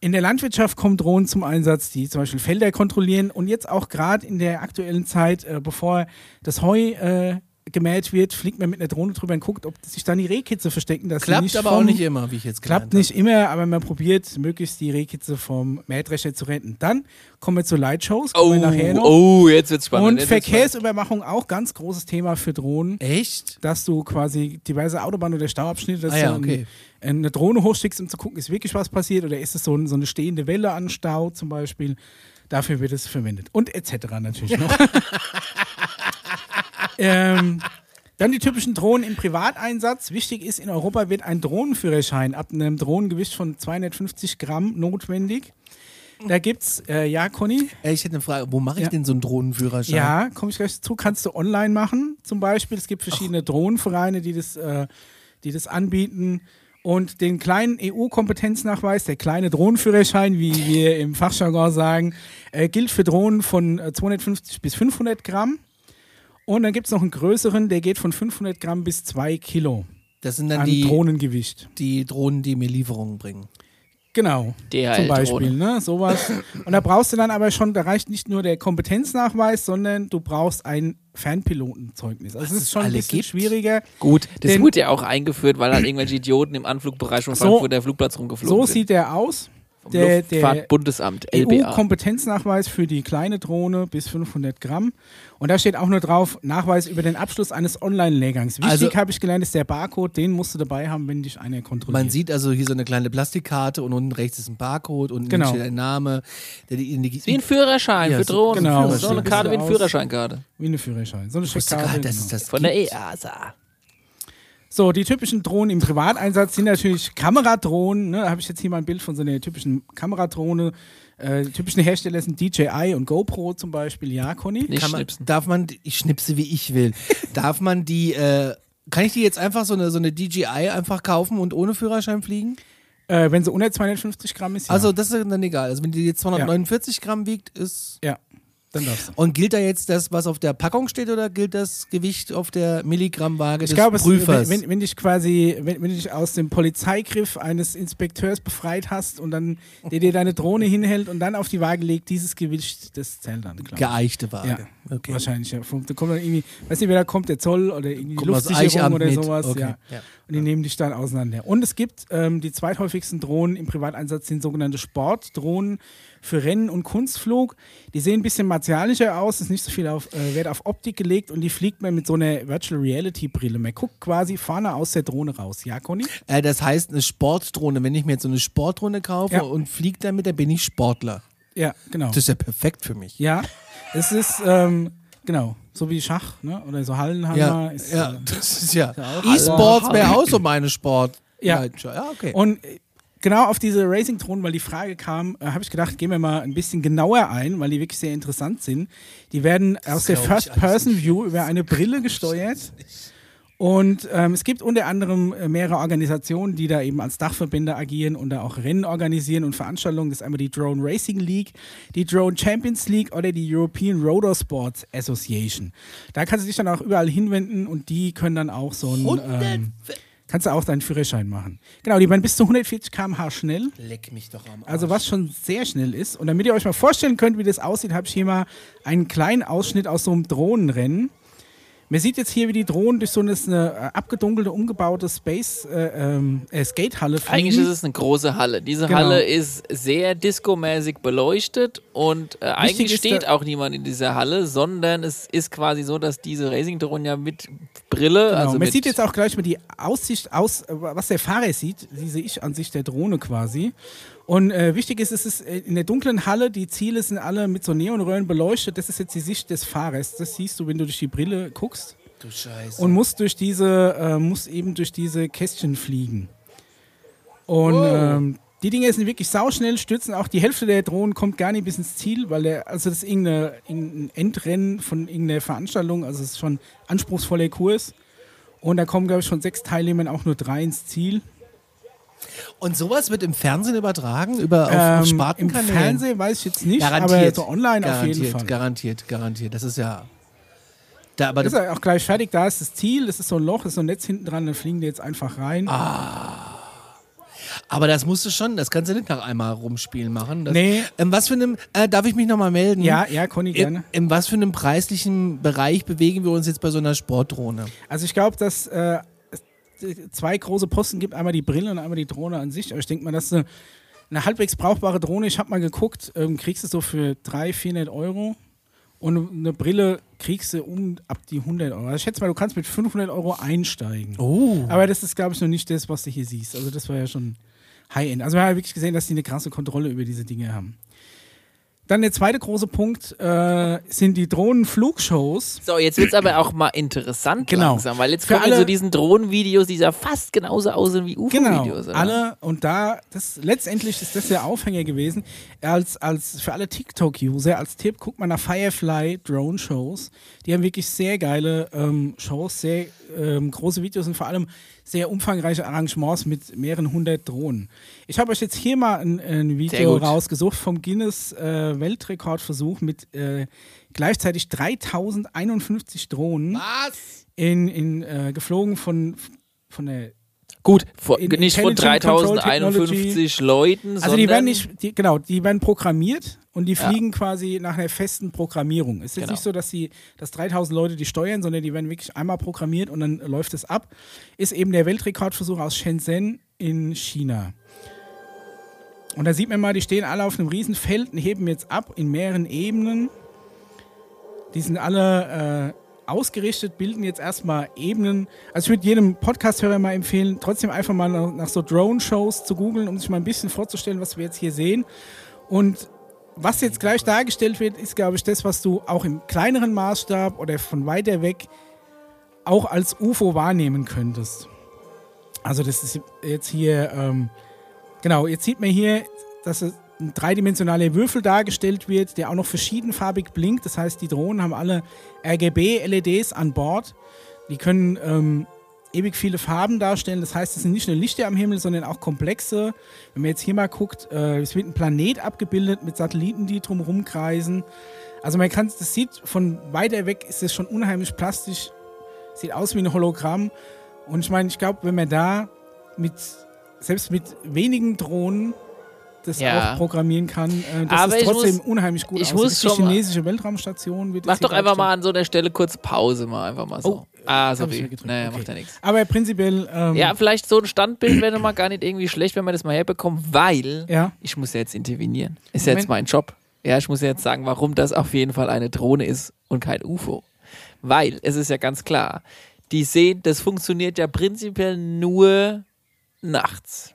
In der Landwirtschaft kommen Drohnen zum Einsatz, die zum Beispiel Felder kontrollieren und jetzt auch gerade in der aktuellen Zeit, äh, bevor das Heu äh, gemäht wird, fliegt man mit einer Drohne drüber und guckt, ob sich dann die Rehkitze verstecken. Dass Klappt nicht aber auch vom- nicht immer, wie ich jetzt Klappt nicht immer, aber man probiert möglichst die Rehkitze vom Mähdrescher zu retten. Dann kommen wir zu Lightshows, Oh, wir nachher noch. oh, jetzt wird's spannend. und Jetzt Verkehrsüberwachung auch ganz großes Thema für Drohnen habe. Echt? dass du quasi diverse Autobahnen oder Stauabschnitte, dass Ah ja, du okay. ein, eine Drohne hochschickst, um zu gucken, ist wirklich was passiert oder ist es so, ein, so eine stehende Welle an Stau zum Beispiel. Dafür wird es verwendet. Und etc. natürlich noch. ähm, dann die typischen Drohnen im Privateinsatz. Wichtig ist, in Europa wird ein Drohnenführerschein ab einem Drohnengewicht von 250 Gramm notwendig. Da gibt's, äh, ja, Conny? Äh, Ich hätte eine Frage, wo mache ich Ja. denn so einen Drohnenführerschein? Ja, komme ich gleich dazu. Kannst du online machen, zum Beispiel. Es gibt verschiedene Drohnenvereine, die das, äh, die das anbieten. Und den kleinen EU-Kompetenznachweis, der kleine Drohnenführerschein, wie wir im Fachjargon sagen, äh, gilt für Drohnen von äh, 250 bis 500 Gramm. Und dann gibt es noch einen größeren, der geht von 500 Gramm bis 2 Kilo Das sind dann an die, Drohnengewicht. die Drohnen, die mir Lieferungen bringen. Genau. DHL zum Beispiel, Drohne. ne? Sowas. Und da brauchst du dann aber schon, da reicht nicht nur der Kompetenznachweis, sondern du brauchst ein Fernpilotenzeugnis. Also es ist schon ein bisschen gibt. schwieriger. Gut, das wurde ja auch eingeführt, weil halt irgendwelche Idioten im Anflugbereich von So- Frankfurter Flugplatz rumgeflogen So sind. sieht der aus. Vom Der, der Luftfahrtbundesamt, LBA. EU-Kompetenznachweis für die kleine Drohne bis 500 Gramm. Und da steht auch nur drauf, Nachweis über den Abschluss eines Online-Lehrgangs. Wichtig Also- habe ich gelernt, ist der Barcode, den musst du dabei haben, wenn dich einer kontrolliert. Man sieht also hier so eine kleine Plastikkarte und unten rechts ist ein Barcode und Genau. steht ein Name, der die Wie ein Führerschein Ja, für Drohnen. genau, So eine Karte wie ein. Führerscheinkarte. Wie eine Führerschein. So eine nicht, dass genau. das Von der EASA. So, die typischen Drohnen im Privateinsatz sind natürlich Kameradrohnen. Ne? Da habe ich jetzt hier mal ein Bild von so einer typischen Kameradrohne. Äh, die typischen Hersteller sind DJI und GoPro zum Beispiel. Ja, Conny? Nicht Kann man, schnipsen. darf man, ich schnipse wie ich will, darf man die, äh, kann ich die jetzt einfach so eine, so eine DJI einfach kaufen und ohne Führerschein fliegen? Äh, wenn sie unter 250 Gramm ist, ja. Also das ist dann egal. Also wenn die jetzt 249 Gramm wiegt, ist... ja, dann darfst du. Und gilt da jetzt das, was auf der Packung steht, oder gilt das Gewicht auf der Milligrammwaage Ich des glaube, es- Prüfers? wenn, wenn, wenn dich quasi, wenn, wenn du dich aus dem Polizeigriff eines Inspekteurs befreit hast und dann der dir deine Drohne hinhält und dann auf die Waage legt, dieses Gewicht, das zählt dann, ich. Geeichte Waage. Ja, okay. wahrscheinlich. Ja. Da kommt dann irgendwie, weiß nicht, wer da kommt, der Zoll oder irgendwie Kommt Luftsicherung oder sowas. Okay. Ja. Ja. Und die nehmen dich dann auseinander. Und es gibt ähm, die zweithäufigsten Drohnen im Privateinsatz sind sogenannte Sportdrohnen für Rennen und Kunstflug. Die sehen ein bisschen martialischer aus, ist nicht so viel auf, äh, Wert auf Optik gelegt und die fliegt man mit so einer Virtual Reality Brille. Man guckt quasi vorne aus der Drohne raus. Ja, Conny? Äh, das heißt, eine Sportdrohne, wenn ich mir jetzt so eine Sportdrohne kaufe Ja. und fliege damit, dann bin ich Sportler. Ja, genau. Das ist ja perfekt für mich. Ja, es ist, ähm, genau, so wie Schach ne? oder so Hallenhammer. Ja, ist, ja, äh, das ist ja. auch- E-Sports wäre auch so meine Sport. Ja. ja okay. Und genau auf diese Racing-Drohnen, weil die Frage kam, äh, habe ich gedacht, gehen wir mal ein bisschen genauer ein, weil die wirklich sehr interessant sind. Die werden aus der First-Person-View über eine Brille gesteuert. Und ähm, es gibt unter anderem äh, mehrere Organisationen, die da eben als Dachverbände agieren und da auch Rennen organisieren und Veranstaltungen. Das ist einmal die Drone Racing League, die Drone Champions League oder die European Rotor Sports Association. Da kannst du dich dann auch überall hinwenden und die können dann auch so ein... Ähm, kannst du auch deinen Führerschein machen. Genau, die waren bis zu 140 km/h schnell. Leck mich doch am Arsch. Also was schon sehr schnell ist. Und damit ihr euch mal vorstellen könnt, wie das aussieht, habe ich hier mal einen kleinen Ausschnitt aus so einem Drohnenrennen. Man sieht jetzt hier, wie die Drohnen durch so eine, eine äh, abgedunkelte, umgebaute Space äh, ähm, äh, Skatehalle fliegen. Eigentlich ist es eine große Halle. Diese Genau. Halle ist sehr discomäßig beleuchtet und äh, eigentlich steht auch niemand in dieser Halle, sondern es ist quasi so, dass diese Racing-Drohnen ja mit Brille, Genau. also Man sieht jetzt auch gleich mal die Aussicht aus, äh, was der Fahrer sieht, die sehe ich an sich der Drohne quasi. Und äh, wichtig ist, es ist äh, in der dunklen Halle, die Ziele sind alle mit so Neonröhren beleuchtet. Das ist jetzt die Sicht des Fahrers. Das siehst du, wenn du durch die Brille guckst. Du Scheiße. Und musst durch diese, äh, musst eben durch diese Kästchen fliegen. Und ähm, die Dinge sind wirklich sauschnell, stürzen auch die Hälfte der Drohnen kommt gar nicht bis ins Ziel, weil der, also das ist irgendeine, irgendein Endrennen von irgendeiner Veranstaltung, also es ist schon anspruchsvoller Kurs. Und da kommen, glaube ich, schon sechs Teilnehmer auch nur drei ins Ziel. Und sowas wird im Fernsehen übertragen? Über auf, auf Ähm, Im Spartenkanälen? Fernsehen weiß ich jetzt nicht, Garantiert. aber so online garantiert, auf jeden Fall. Garantiert, garantiert. Das ist ja. Da, aber ist ja auch gleich fertig, da ist das Ziel, das ist so ein Loch, ist so ein Netz hinten dran, dann fliegen die jetzt einfach rein. Aber das musst du schon, das kannst du nicht nach einmal rumspielen machen. Das, Nee. Ähm, was für einem, äh, darf ich mich nochmal melden? Ja, ja, Conny, In, gerne. in was für einem preislichen Bereich bewegen wir uns jetzt bei so einer Sportdrohne? Also ich glaube, dass äh, zwei große Posten gibt, einmal die Brille und einmal die Drohne an sich. Aber ich denke mal, dass eine, eine halbwegs brauchbare Drohne, ich habe mal geguckt, ähm, kriegst du so für 300, 400 Euro. Und eine Brille kriegst du um ab die 100 Euro. Also ich schätze mal, du kannst mit 500 Euro einsteigen. Oh. Aber das ist, glaube ich, noch nicht das, was du hier siehst. Also das war ja schon High-End. Also wir haben ja wirklich gesehen, dass die eine krasse Kontrolle über diese Dinge haben. Dann der zweite große Punkt äh, sind die Drohnenflugshows. So, jetzt wird es aber auch mal interessant Genau. langsam, weil jetzt kommen alle- zu diesen Drohnenvideos, die ja fast genauso aussehen wie Genau, UFO-Videos. oder? alle und da, das letztendlich ist das der Aufhänger gewesen. Als, als für alle TikTok-User, als Tipp, guckt mal nach Firefly Drone Shows. Die haben wirklich sehr geile ähm, Shows, sehr ähm, große Videos und vor allem sehr umfangreiche Arrangements mit mehreren hundert Drohnen. Ich habe euch jetzt hier mal ein, ein Video rausgesucht vom Guinness äh, Weltrekordversuch mit äh, gleichzeitig 3051 Drohnen Was? in, in, äh, geflogen von, von der Gut, in nicht von Intelligent Control 3051 Leuten, Also sondern die werden nicht, die, genau, die werden programmiert und die fliegen quasi nach einer festen Programmierung. Es ist jetzt Genau. nicht so, dass die, dass 3000 Leute die steuern, sondern die werden wirklich einmal programmiert und dann läuft es ab. Ist eben der Weltrekordversuch aus Shenzhen in China. Und da sieht man mal, die stehen alle auf einem riesen Feld und heben jetzt ab in mehreren Ebenen. Die sind alle äh, ausgerichtet, bilden jetzt erstmal Ebenen. Also ich würde jedem Podcast-Hörer mal empfehlen, trotzdem einfach mal nach, so Drone-Shows zu googeln, um sich mal ein bisschen vorzustellen, was wir jetzt hier sehen. Und was jetzt gleich dargestellt wird, ist, glaube ich, das, was du auch im kleineren Maßstab oder von weiter weg auch als UFO wahrnehmen könntest. Also das ist jetzt hier, ähm, genau, jetzt sieht man hier, dass es ein dreidimensionaler Würfel dargestellt wird, der auch noch verschiedenfarbig blinkt. Das heißt, die Drohnen haben alle RGB-LEDs an Bord. Die können ähm, ewig viele Farben darstellen. Das heißt, es sind nicht nur Lichter am Himmel, sondern auch komplexe. Wenn man jetzt hier mal guckt, äh, es wird ein Planet abgebildet mit Satelliten, die drumherum kreisen. Also man kann, das sieht von weiter weg, ist es schon unheimlich plastisch. Sieht aus wie ein Hologramm. Und ich meine, ich glaube, wenn man da mit, selbst mit wenigen Drohnen das Ja. auch programmieren kann, äh, das Aber ist trotzdem muss- unheimlich gut ich aussieht. muss die chinesische Weltraumstation. Wird Mach doch einfach mal an so einer Stelle kurz Pause, mal einfach mal so. Oh, ah, sorry. wieder gedrückt. Naja, Okay. macht ja nichts. Aber prinzipiell, ähm, Ja, vielleicht so ein Standbild wäre mal gar nicht irgendwie schlecht, wenn wir das mal herbekommen, weil Ja. ich muss ja jetzt intervenieren. Ist ja jetzt mein Job. Ja, ich muss ja jetzt sagen, warum das auf jeden Fall eine Drohne ist und kein UFO. Weil es ist ja ganz klar, die sehen, das funktioniert ja prinzipiell nur nachts.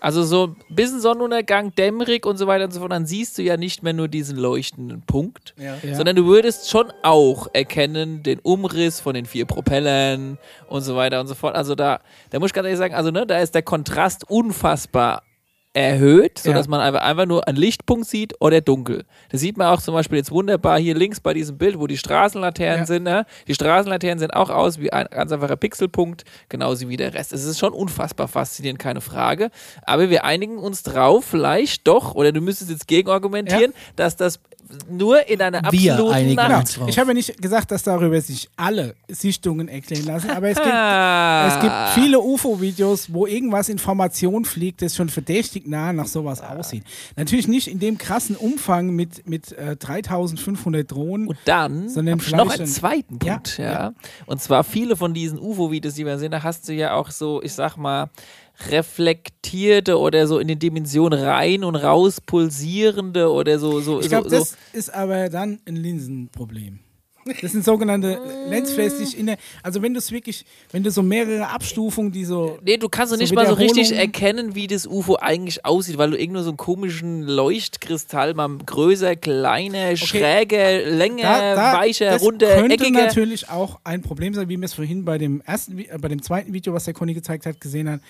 Also so ein bisschen Sonnenuntergang, dämmerig und so weiter und so fort, dann siehst du ja nicht mehr nur diesen leuchtenden Punkt, Ja. sondern du würdest schon auch erkennen den Umriss von den vier Propellern und so weiter und so fort. Also da, da muss ich ganz ehrlich sagen, also ne, da ist der Kontrast unfassbar erhöht, sodass Ja. man einfach, einfach nur einen Lichtpunkt sieht oder dunkel. Das sieht man auch zum Beispiel jetzt wunderbar hier links bei diesem Bild, wo die Straßenlaternen Ja. sind. Ne? Die Straßenlaternen sehen auch aus wie ein ganz einfacher Pixelpunkt, genauso wie der Rest. Es ist schon unfassbar faszinierend, keine Frage. Aber wir einigen uns drauf, vielleicht doch, oder du müsstest jetzt gegenargumentieren, dass das nur in einer absoluten Nacht Genau. Ich habe ja nicht gesagt, dass darüber sich alle Sichtungen erklären lassen, aber es gibt, Ah. es gibt viele UFO-Videos, wo irgendwas in Formation fliegt, das schon verdächtig nah nach sowas aussieht. Natürlich nicht in dem krassen Umfang mit, mit äh, 3500 Drohnen. Und dann Sondern noch einen ein- zweiten Ja, Punkt, ja, ja. Und zwar viele von diesen UFO-Videos, die wir sehen, da hast du ja auch so, ich sag mal, reflektierte oder so in den Dimensionen rein und raus pulsierende oder so. so, Ich glaube, so, das ist aber dann ein Linsenproblem. Das sind sogenannte Lensflares, die ich in der, also wenn du es wirklich, wenn du so mehrere Abstufungen, die so, Nee, du kannst doch So nicht mal so richtig erkennen, wie das UFO eigentlich aussieht, weil du irgendwo so einen komischen Leuchtkristall mal größer, kleiner, schräger, länger, weicher, das runder, könnte eckiger. natürlich auch ein Problem sein, wie wir es vorhin bei dem ersten, äh, bei dem zweiten Video, was der Conny gezeigt hat, gesehen hat.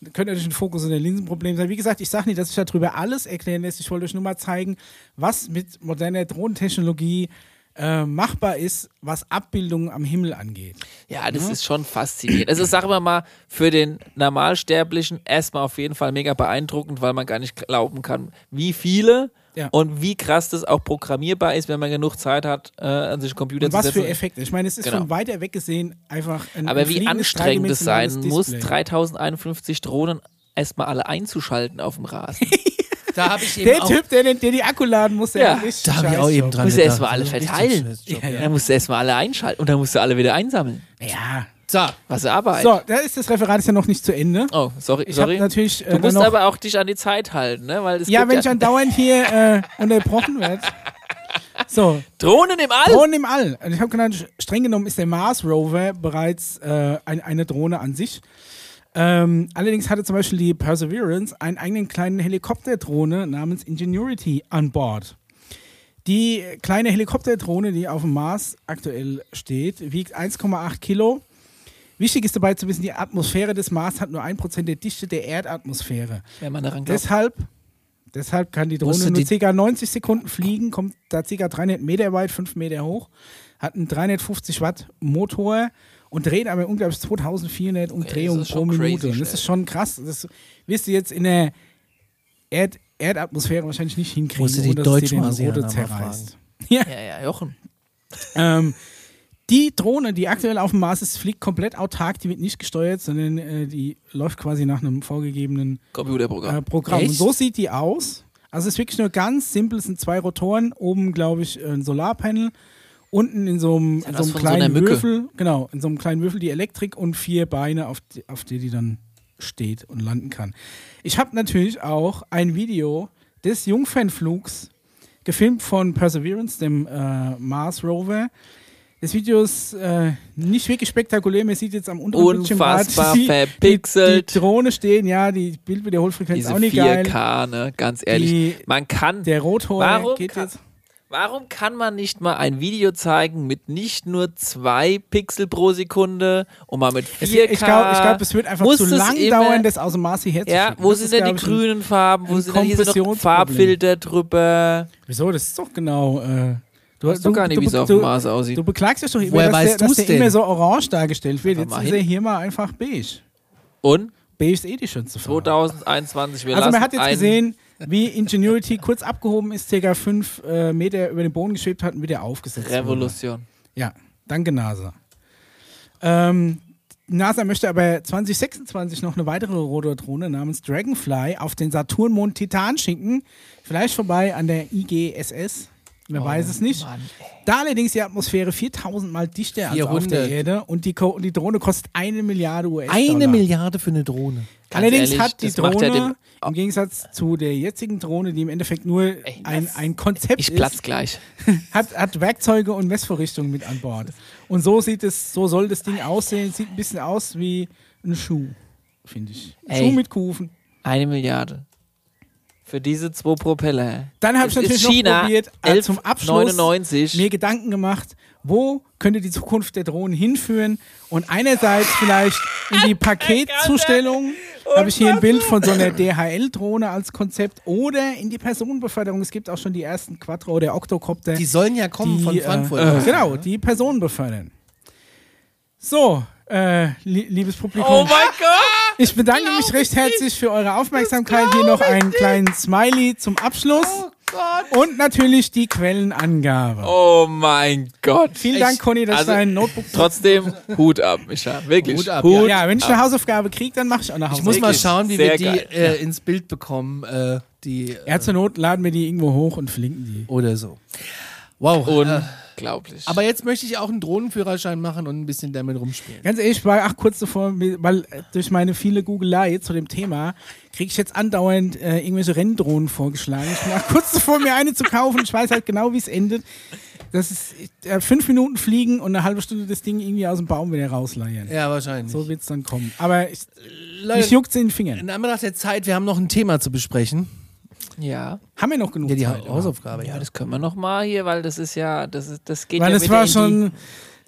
Könnte natürlich ein Fokus in der Linsenproblem sein. Wie gesagt, ich sage nicht, dass sich darüber alles erklären lässt. Ich wollte euch nur mal zeigen, was mit moderner Drohnentechnologie äh, machbar ist, was Abbildungen am Himmel angeht. Ja, das ist schon faszinierend. Also sagen wir mal, für den Normalsterblichen erstmal auf jeden Fall mega beeindruckend, weil man gar nicht glauben kann, wie viele Ja. und wie krass das auch programmierbar ist, wenn man genug Zeit hat, äh, an sich Computer Und zu was setzen. für Effekte. Ich meine, es ist Genau. von weiter weg gesehen einfach ein Aber ein wie anstrengend es sein muss, Display. 3051 Drohnen erstmal alle einzuschalten auf dem Rasen. Da habe ich eben Der auch, Typ, der, den- der die Akku laden muss, der Ja. da habe ich auch eben dran Muss er gedacht. erst mal alle verteilen. Ja, ja. Dann musst du erstmal alle einschalten und dann musst du alle wieder einsammeln. Ja. So, Was Arbeit. So, da ist das Referat ist ja noch nicht zu Ende. Oh, sorry. Ich habe sorry. natürlich äh, Du musst aber auch dich an die Zeit halten, ne? Weil es Ja, gibt wenn ich andauernd hier äh, unterbrochen werde. So, Drohnen im All! Drohnen im All. Und ich habe genannt, streng genommen ist der Mars Rover bereits äh, ein, eine Drohne an sich. Ähm, allerdings hatte zum Beispiel die Perseverance einen eigenen kleinen Helikopterdrohne namens Ingenuity an Bord. Die kleine Helikopterdrohne, die auf dem Mars aktuell steht, wiegt 1,8 Kilo. Wichtig ist dabei zu wissen, die Atmosphäre des Mars hat nur 1% der Dichte der Erdatmosphäre. Wenn man daran glaubt. Deshalb, deshalb kann die Drohne nur die- ca. 90 Sekunden fliegen, kommt da ca. 300 Meter weit, 5 Meter hoch, hat einen 350 Watt Motor und dreht aber unglaublich 2400 Umdrehungen ist pro Minute. Und das ist schon krass. Das wirst du jetzt in der Erd Erdatmosphäre wahrscheinlich nicht hinkriegen, die ohne dass es dir den mal zerreißt. Ja, Ja, ja, Jochen. ähm, die Drohne, die aktuell auf dem Mars ist, fliegt komplett autark, die wird nicht gesteuert, sondern äh, die läuft quasi nach einem vorgegebenen Computerprogramm. äh, Programm. Und so sieht die aus. Also es ist wirklich nur ganz simpel, es sind zwei Rotoren, oben glaube ich ein Solarpanel, unten in so einem, ja in so einem so kleinen Mücke. Würfel, genau, in so einem kleinen Würfel die Elektrik und vier Beine, auf die, auf die die dann steht und landen kann. Ich habe natürlich auch ein Video des Jungfernflugs gefilmt von Perseverance, dem äh, Mars Rover. Das Video ist äh, nicht wirklich spektakulär. Man sieht jetzt am unteren Bildschirm Unfassbar die, die, verpixelt. die Drohne stehen. Ja, die Bildwiederholfrequenz ist Diese auch nicht geil. 4K, ne? Ganz ehrlich. Die- man kann. Der Rotor Warum geht kann- jetzt. Warum kann man nicht mal ein Video zeigen mit nicht nur zwei Pixel pro Sekunde und mal mit 4K? Es, ich glaube, ich glaub, es wird einfach zu lang dauern, das aus dem Mars hierher zu Ja, wo Das sind denn die grünen Farben? Wo sind denn hier noch Kompressionsproblem. Farbfilter drüber? Wieso? Das ist doch genau. Äh, du Weißt doch gar nicht, wie es auf dem Mars aussieht. Du beklagst dich doch immer, Woher dass, weißt der, dass der immer so orange dargestellt wird. Jetzt ist er hier mal einfach beige. Und Beige ist eh die schönste Farbe. 2021, wir Also man hat jetzt gesehen, wie Ingenuity kurz abgehoben ist, ca. 5 äh, Meter über den Boden geschwebt hat und wieder aufgesetzt wurde. Revolution. Ja, danke NASA. Ähm, NASA möchte aber 2026 noch eine weitere Rotordrohne namens Dragonfly auf den Saturnmond Titan schicken. Vielleicht vorbei an der IGSS. Wer weiß es nicht. Mann, Da allerdings die Atmosphäre 4000 mal dichter als auf 400. der Erde und die, Co die Drohne kostet eine Milliarde US-Dollar. eine Milliarde für eine Drohne. Ganz Allerdings ehrlich, hat die ja Drohne, dem- im Gegensatz zu der jetzigen Drohne, die im Endeffekt nur Ey, ein, ein Konzept Ich ist, platz gleich. hat, hat Werkzeuge und Messvorrichtungen mit an Bord. Und so sieht es, so soll das Ding aussehen. Sieht ein bisschen aus wie ein Schuh, finde ich. Ein Ey. Schuh mit Kufen. Eine Milliarde. Für diese zwei Propeller. Dann habe ich natürlich noch China, probiert, äh, zum Abschluss 11,99. mir Gedanken gemacht, wo könnte die Zukunft der Drohnen hinführen? Und einerseits vielleicht in die Paketzustellung. Habe ich hier ein Bild von so einer DHL-Drohne als Konzept oder in die Personenbeförderung. Es gibt auch schon die ersten Quattro- oder Octocopter. Die sollen ja kommen die, von Frankfurt. Äh, genau, die Personen befördern. So, äh, li liebes Publikum. Oh mein Gott! Ich bedanke mich recht herzlich für eure Aufmerksamkeit. Hier noch einen kleinen Smiley zum Abschluss. Und natürlich die Quellenangabe. Oh mein Gott. Vielen Dank, Conny, dass Also, du dein Notebook Trotzdem Hut ab, Micha. Wirklich. Hut ab, Hut Ja, wenn ich eine Hausaufgabe kriege, dann mache ich auch eine Ich Hausaufgabe. muss mal schauen, wie sehr wir die äh, ins Bild bekommen. Äh, die, äh, Ja, zur Not laden wir die irgendwo hoch und verlinken die. oder so. Wow. Äh, Unglaublich. aber jetzt möchte ich auch einen Drohnenführerschein machen und ein bisschen damit rumspielen. Ganz ehrlich, ich war ach kurz davor, weil äh, durch meine viele Googelei zu dem Thema kriege ich jetzt andauernd äh, irgendwelche Renndrohnen vorgeschlagen. Ich bin auch kurz davor, mir eine zu kaufen. Ich weiß halt genau, wie es endet. das ist äh, fünf Minuten fliegen und eine halbe Stunde das Ding irgendwie aus dem Baum wieder rausleiern. Ja, wahrscheinlich. So wird es dann kommen. Aber ich, Leute, mich juckt's in den Fingern. in Anbetracht der Zeit, wir haben noch ein Thema zu besprechen. Ja. Haben wir noch genug Ja, die Zeit? Hausaufgabe. Ja, Ja, das können wir noch mal hier, weil das ist ja, das ist, das geht Weil ja wieder war schon.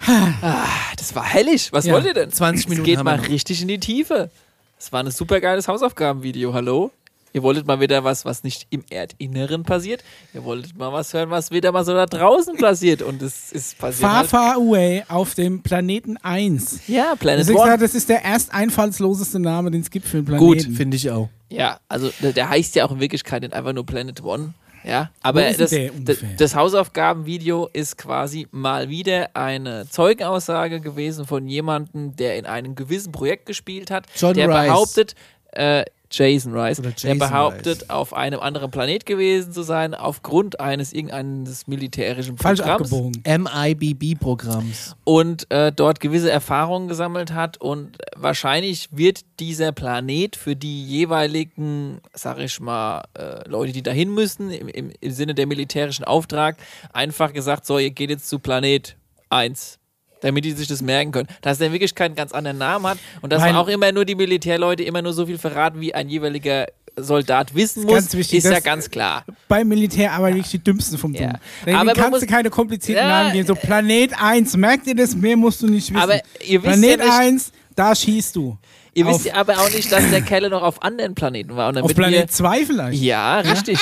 Ah, das war hellig. Was Ja. wollt ihr denn? 20 Minuten Es geht haben wir mal noch. richtig in die Tiefe. Das war ein super geiles Hausaufgabenvideo. Hallo? Ihr wolltet mal wieder was, was nicht im Erdinneren passiert. Ihr wolltet mal was hören, was wieder mal so da draußen passiert. Und es ist passiert. Far, halt. far away auf dem Planeten 1. Ja, Planet Deswegen One. gesagt, das ist der erst einfallsloseste Name, den es gibt für einen Gut, Planeten. finde ich auch. Ja, also der, der heißt ja auch in Wirklichkeit nicht einfach nur Planet One. Ja, aber das, das, das Hausaufgabenvideo ist quasi mal wieder eine Zeugenaussage gewesen von jemandem, der in einem gewissen Projekt gespielt hat, John der Rice. behauptet, äh, Jason Rice, Oder der Jason behauptet, Rice. auf einem anderen Planet gewesen zu sein, aufgrund eines irgendeines militärischen Falsch Programms abgebogen. MIBB-Programms. und äh, dort gewisse Erfahrungen gesammelt hat und wahrscheinlich wird dieser Planet für die jeweiligen, sag ich mal, äh, Leute, die dahin müssen, im, im, im Sinne der militärischen Auftrag, einfach gesagt, so, ihr geht jetzt zu Planet 1. Damit die sich das merken können. Dass der wirklich keinen ganz anderen Namen hat und dass Weil- man auch immer nur die Militärleute immer nur so viel verraten, wie ein jeweiliger Soldat wissen ist muss, ganz wichtig, ist ja ganz klar. Beim Militär aber wirklich die dümmsten vom Ja. Dummen. Denn Aber kannst du keine komplizierten Ja, Namen geben. So Planet 1, merkt ihr das? Mehr musst du nicht wissen. Aber ihr wisst Planet ja nicht, 1, da schießt du. Ihr wisst ja aber auch nicht, dass der Kerle noch auf anderen Planeten war. Auf Planet wir, 2 vielleicht. Ja, richtig.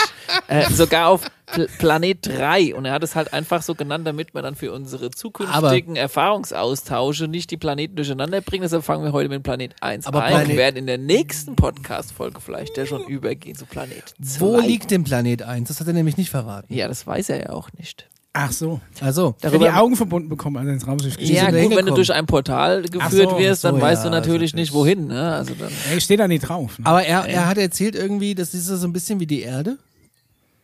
äh, sogar auf Pl Planet 3. Und er hat es halt einfach so genannt, damit wir dann für unsere zukünftigen Erfahrungsaustausche nicht die Planeten durcheinander bringen. Deshalb fangen wir heute mit Planet 1 Aber an Planet- und werden in der nächsten Podcast-Folge vielleicht ja schon übergehen zu Planet 2. Wo liegt denn Planet 1? Das hat er nämlich nicht verraten. Ja, das weiß er ja auch nicht. Ach so. Also, Wenn die Augen verbunden bekommen, also ins Raumschiff. Ja, gut, wenn du durch ein Portal geführt so, wirst, dann so, weißt ja, du natürlich das ist nicht, wohin. Ne? Also dann, Ey, steht da nicht drauf. Ne? aber er, er hat erzählt irgendwie, das ist so ein bisschen wie die Erde.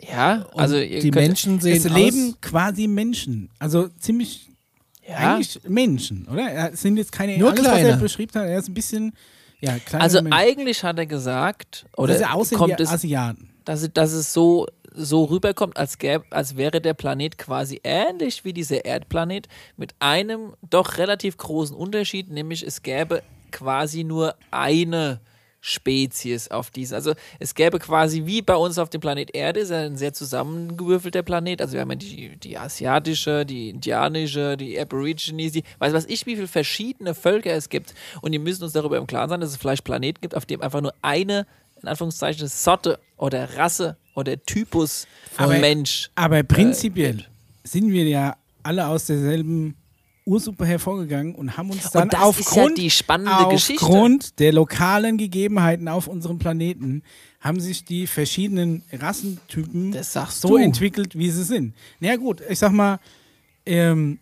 ja, Und also ihr die könnt- Menschen sehen es aus, leben quasi Menschen. Also ziemlich ja, eigentlich Menschen, oder? Er sind jetzt keine Nur alles, was kleine. er beschrieben hat. Er ist ein bisschen ja, kleiner also Mensch. eigentlich hat er gesagt, oder dass er aussehen kommt wie es Asiaten. dass, es- dass es so, so rüberkommt, als, gäb, als wäre der Planet quasi ähnlich wie dieser Erdplanet mit einem doch relativ großen Unterschied, nämlich es gäbe quasi nur eine Spezies auf diesen. Also es gäbe quasi wie bei uns auf dem Planet Erde, ist ein sehr zusammengewürfelter Planet. Also wir haben ja die, die asiatische, die indianische, die Aborigines, die weiß was ich, wie viele verschiedene Völker es gibt. Und die müssen uns darüber im Klaren sein, dass es vielleicht Planet gibt, auf dem einfach nur eine, in Anführungszeichen, Sorte oder Rasse oder Typus von Aber- Mensch. Aber prinzipiell sind wir ja alle aus derselben Ursuppe hervorgegangen und haben uns dann Und das ist ja aufgrund, aufgrund der lokalen Gegebenheiten auf unserem Planeten haben sich die verschiedenen Rassentypen so du. entwickelt, wie sie sind. Na ja, gut, ich sag mal, ähm,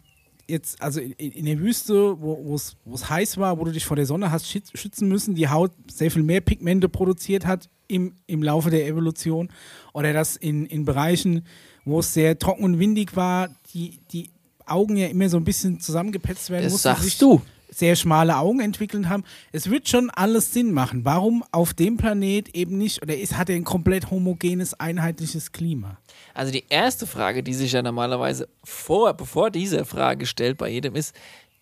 jetzt, also in, in der Wüste, wo es heiß war, wo du dich vor der Sonne hast schüt- schützen müssen, die Haut sehr viel mehr Pigmente produziert hat im, im Laufe der Evolution. Oder dass in, in Bereichen, wo es sehr trocken und windig war, die, die Augen ja immer so ein bisschen zusammengepetzt werden Das mussten, sagst sich du. sehr schmale Augen entwickelt haben. Es wird schon alles Sinn machen. Warum auf dem Planet eben nicht, oder ist, hat er ein komplett homogenes, einheitliches Klima? Also die erste Frage, die sich ja normalerweise vor, bevor diese Frage stellt bei jedem ist,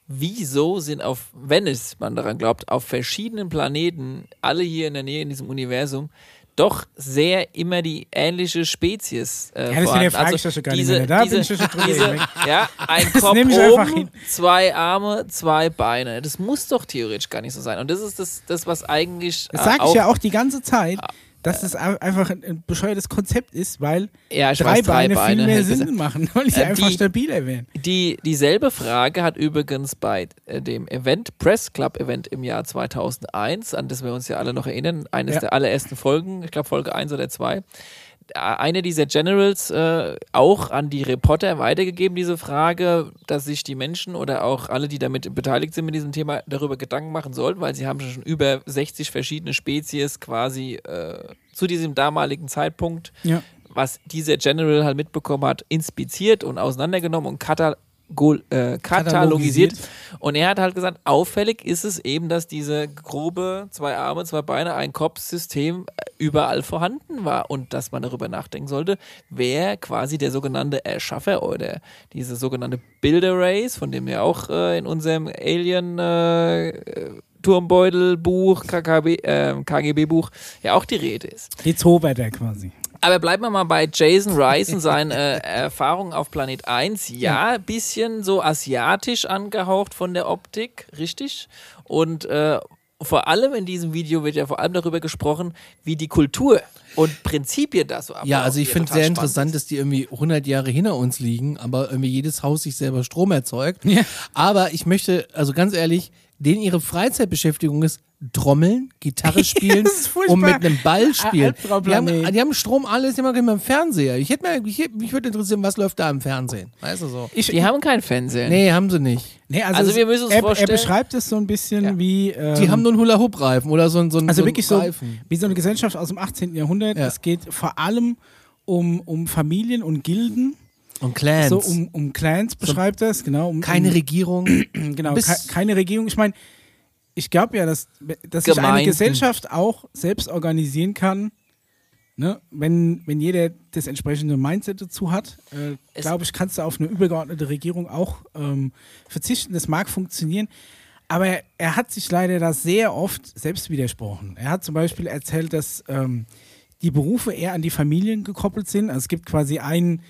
wieso sind auf, wenn es man daran glaubt, auf verschiedenen Planeten, alle hier in der Nähe in diesem Universum, doch sehr immer die ähnliche Spezies äh, Ja, das vorhanden. Frage also ist ja schon gar nicht diese, mehr. Da diese, bin ich schon drüber diese, ja, ein Das Kopf ich oben, zwei Arme, zwei Beine. Das muss doch theoretisch gar nicht so sein. Und das ist das, das was eigentlich Das äh, sage ich ja auch die ganze Zeit, dass es ein- einfach ein, bescheuertes Konzept ist, weil Ja, drei weiß, drei Beine Beine viel mehr Sinn machen, weil sie Äh, einfach die- stabiler wären. Die, dieselbe Frage hat übrigens bei äh, dem Event, Press Club Event im Jahr 2001, an das wir uns ja alle noch erinnern, eines Ja. der allerersten Folgen, ich glaube Folge 1 oder 2, eine dieser Generals äh, auch an die Reporter weitergegeben, diese Frage, dass sich die Menschen oder auch alle, die damit beteiligt sind mit diesem Thema, darüber Gedanken machen sollten, weil sie haben schon über 60 verschiedene Spezies quasi äh, zu diesem damaligen Zeitpunkt Ja. was dieser General halt mitbekommen hat, inspiziert und auseinandergenommen und katalogisiert. Äh, katalogisiert. Und er hat halt gesagt, auffällig ist es eben, dass diese grobe zwei Arme, zwei Beine, ein Kopf-System überall vorhanden war und dass man darüber nachdenken sollte, wer quasi der sogenannte Erschaffer oder diese sogenannte Builder Race, von dem ja auch äh, in unserem Alien äh, Turmbeutel-Buch, KKB, äh, KGB-Buch ja auch die Rede ist. Die Zoberter quasi. Aber bleiben wir mal bei Jason Rice und seinen äh, Erfahrungen auf Planet 1. Ja, bisschen so asiatisch angehaucht von der Optik, richtig? Und äh, vor allem in diesem Video wird ja vor allem darüber gesprochen, wie die Kultur und Prinzipien da so ablaufen. Ja, also ich finde total sehr interessant, ist. dass die irgendwie 100 Jahre hinter uns liegen, aber irgendwie jedes Haus sich selber Strom erzeugt. Aber ich möchte, also ganz ehrlich, denen ihre Freizeitbeschäftigung ist Trommeln, Gitarre spielen und mit einem Ball spielen. Die haben, die haben Strom alles, die haben auch immer im Fernseher. Ich hätte mir, ich, mich würde interessieren, was läuft da im Fernsehen? Weißt du so? Ich, Die haben kein Fernsehen. Nee, haben sie nicht. nee, also, Also es- wir müssen uns er, vorstellen- Er beschreibt es so ein bisschen Ja. wie. Ähm, Die haben nur einen Hula-Hoop-Reifen oder so, ein- so, ein- also so einen wirklich so Reifen. wie so eine Gesellschaft aus dem 18. Jahrhundert. Ja. Es geht vor allem um, um Familien und Gilden. Und Clans. So um, um Clans beschreibt er es, genau. Um, Keine um, Regierung. Genau, Bis- ke keine Regierung. Ich meine, ich glaube ja, dass, dass sich eine. Gesellschaft auch selbst organisieren kann, ne? wenn, wenn jeder das entsprechende Mindset dazu hat. Äh, glaube ich, kannst du auf eine übergeordnete Regierung auch ähm, verzichten. Das mag funktionieren. Aber er, er hat sich leider da sehr oft selbst widersprochen. Er hat zum Beispiel erzählt, dass ähm, die Berufe eher an die Familien gekoppelt sind. Also es gibt quasi einen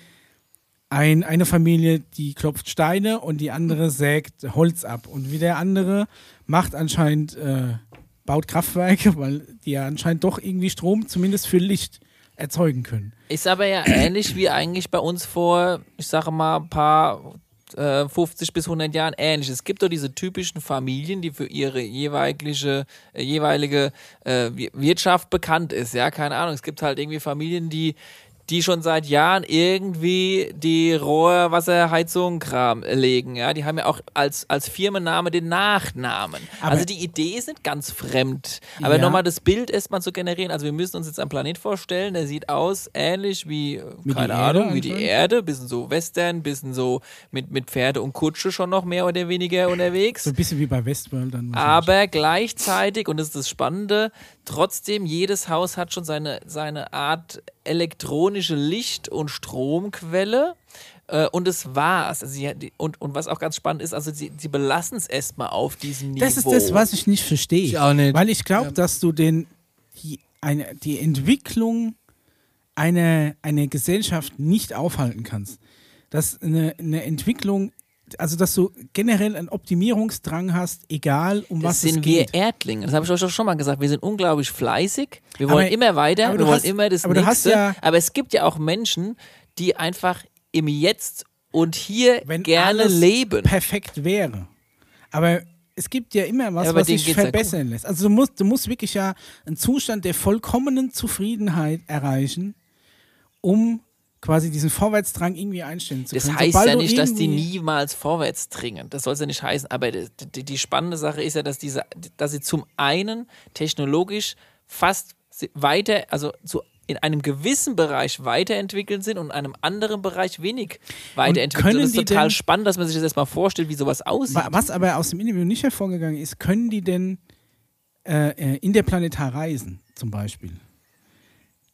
ein, eine Familie, die klopft Steine und die andere sägt Holz ab. Und wie der andere macht anscheinend, äh, baut Kraftwerke, weil die ja anscheinend doch irgendwie Strom zumindest für Licht erzeugen können. Ist aber ja ähnlich wie eigentlich bei uns vor, ich sage mal, ein paar äh, 50 bis 100 Jahren ähnlich. Es gibt doch diese typischen Familien, die für ihre jeweilige, äh, jeweilige äh, Wir- Wirtschaft bekannt ist. Ja, keine Ahnung. Es gibt halt irgendwie Familien, die die schon seit Jahren irgendwie die Rohrwasserheizung Kram legen. Ja, die haben ja auch als, als Firmenname den Nachnamen. Aber- also die Idee ist nicht ganz fremd. Aber Ja. nochmal das Bild erstmal zu generieren. Also wir müssen uns jetzt einen Planet vorstellen, der sieht aus ähnlich wie, Wie die keine Erde Ahnung, wie die. Erde, bisschen so Western, bisschen so mit, mit Pferde und Kutsche schon noch mehr oder weniger unterwegs. So ein bisschen wie bei Westworld dann. Aber gleichzeitig, und das ist das Spannende, trotzdem, jedes Haus hat schon seine, seine Art elektronische Licht- und Stromquelle. Äh, und es war's. Also sie, und, und was auch ganz spannend ist, also sie, sie belassen es erstmal auf diesem Niveau. Das ist das, was ich nicht verstehe. Ich auch nicht. Weil ich glaube, dass du den, die, eine, die Entwicklung einer, einer Gesellschaft nicht aufhalten kannst. Dass eine, eine Entwicklung, also dass du generell einen Optimierungsdrang hast, egal um Das was es sind wir geht. Erdlinge. Das habe ich euch doch schon mal gesagt. Wir sind unglaublich fleißig. Wir Aber- wollen immer weiter. Wir wollen hast- immer das aber Nächste. ja- aber es gibt ja auch Menschen, die einfach im Jetzt und hier wenn gerne alles leben. perfekt wäre. Aber es gibt ja immer was, Ja, was sich geht's ja verbessern lässt. Also du musst, du musst wirklich ja einen Zustand der vollkommenen Zufriedenheit erreichen, um quasi diesen Vorwärtsdrang irgendwie einstellen zu Das können. heißt Sobald ja nicht, dass die niemals vorwärts dringen. Das soll es ja nicht heißen. Aber die, die, die spannende Sache ist ja, dass, diese, dass sie zum einen technologisch fast weiter, also zu, in einem gewissen Bereich weiterentwickelt sind und in einem anderen Bereich wenig weiterentwickelt. Und das ist total denn- spannend, dass man sich das erstmal vorstellt, wie sowas aussieht. Wa- Was aber aus dem Interview nicht hervorgegangen ist, können die denn äh, äh, in der Planetar reisen, zum Beispiel?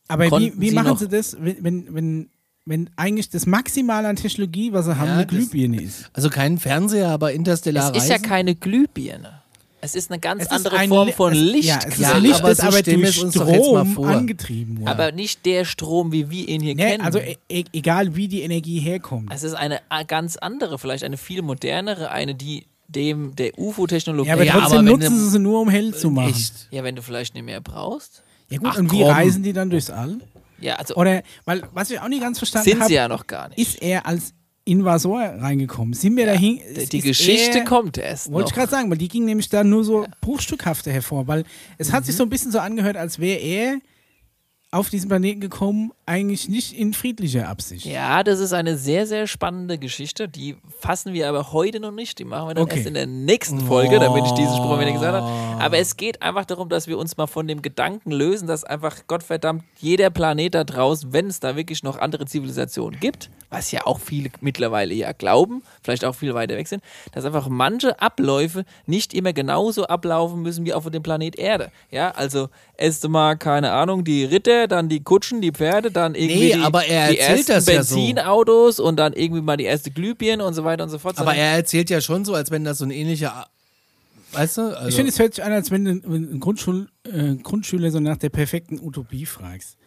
Aber wie, Konnten wie sie machen sie das, wenn, wenn, wenn, wenn eigentlich das Maximale an Technologie, was sie haben, Ja, eine Glühbirne ist? Also kein Fernseher, aber interstellar es ist ja keine Glühbirne. Es ist eine ganz Es ist andere ein Form von es, Licht. Ja, es ist Ja, ein Licht, aber das so aber wir durch Strom angetrieben wurde. aber nicht der Strom, wie wir ihn hier Nee, kennen. also e e egal wie die Energie herkommt. Es ist eine ganz andere, vielleicht eine viel modernere, eine, die dem der UFO-Technologie. ja, aber Ja, trotzdem aber wenn nutzen du- sie sie nur, um hell zu machen. Echt. Ja, wenn du vielleicht nicht mehr brauchst. Ja gut, Ach, und wie komm. reisen die dann durchs All? Ja, also Oder, weil, was ich auch nicht ganz verstanden sind habe, sie ja noch gar nicht. ist er als Invasor reingekommen? Sind wir dahin? die, die ist Geschichte er, kommt erst Wollte ich gerade sagen, weil die ging nämlich da nur so bruchstückhafter hervor, weil es hat sich so ein bisschen so angehört, als wäre er auf diesen Planeten gekommen eigentlich nicht in friedlicher Absicht. Ja, das ist eine sehr, sehr spannende Geschichte. Die fassen wir aber heute noch nicht. Die machen wir dann Okay. erst in der nächsten Folge, damit ich diesen Spruch wieder gesagt habe. Aber es geht einfach darum, dass wir uns mal von dem Gedanken lösen, dass einfach Gottverdammt jeder Planet da draußen, wenn es da wirklich noch andere Zivilisationen gibt, was ja auch viele mittlerweile ja glauben, vielleicht auch viel weiter weg sind, dass einfach manche Abläufe nicht immer genauso ablaufen müssen wie auf dem Planet Erde. Ja, also erst mal, keine Ahnung, die Ritter, dann die Kutschen, die Pferde, dann irgendwie Nee, die, aber er die erzählt ersten das ja so. Benzinautos und dann irgendwie mal die erste Glühbirne und so weiter und so fort. Aber er erzählt ja schon so, als wenn das so ein ähnlicher. Weißt du? Also, Ich finde, es hört sich an, als wenn du einen Grundschul, äh, Grundschüler so nach der perfekten Utopie fragst.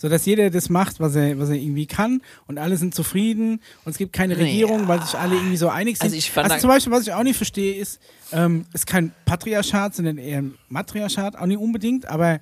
So dass jeder das macht, was er, was er irgendwie kann und alle sind zufrieden und es gibt keine Regierung, weil sich alle irgendwie so einig sind. Also ich fand- also zum Beispiel, was ich auch nicht verstehe, ist, ähm, es ist kein Patriarchat, sondern eher ein Matriarchat, auch nicht unbedingt, aber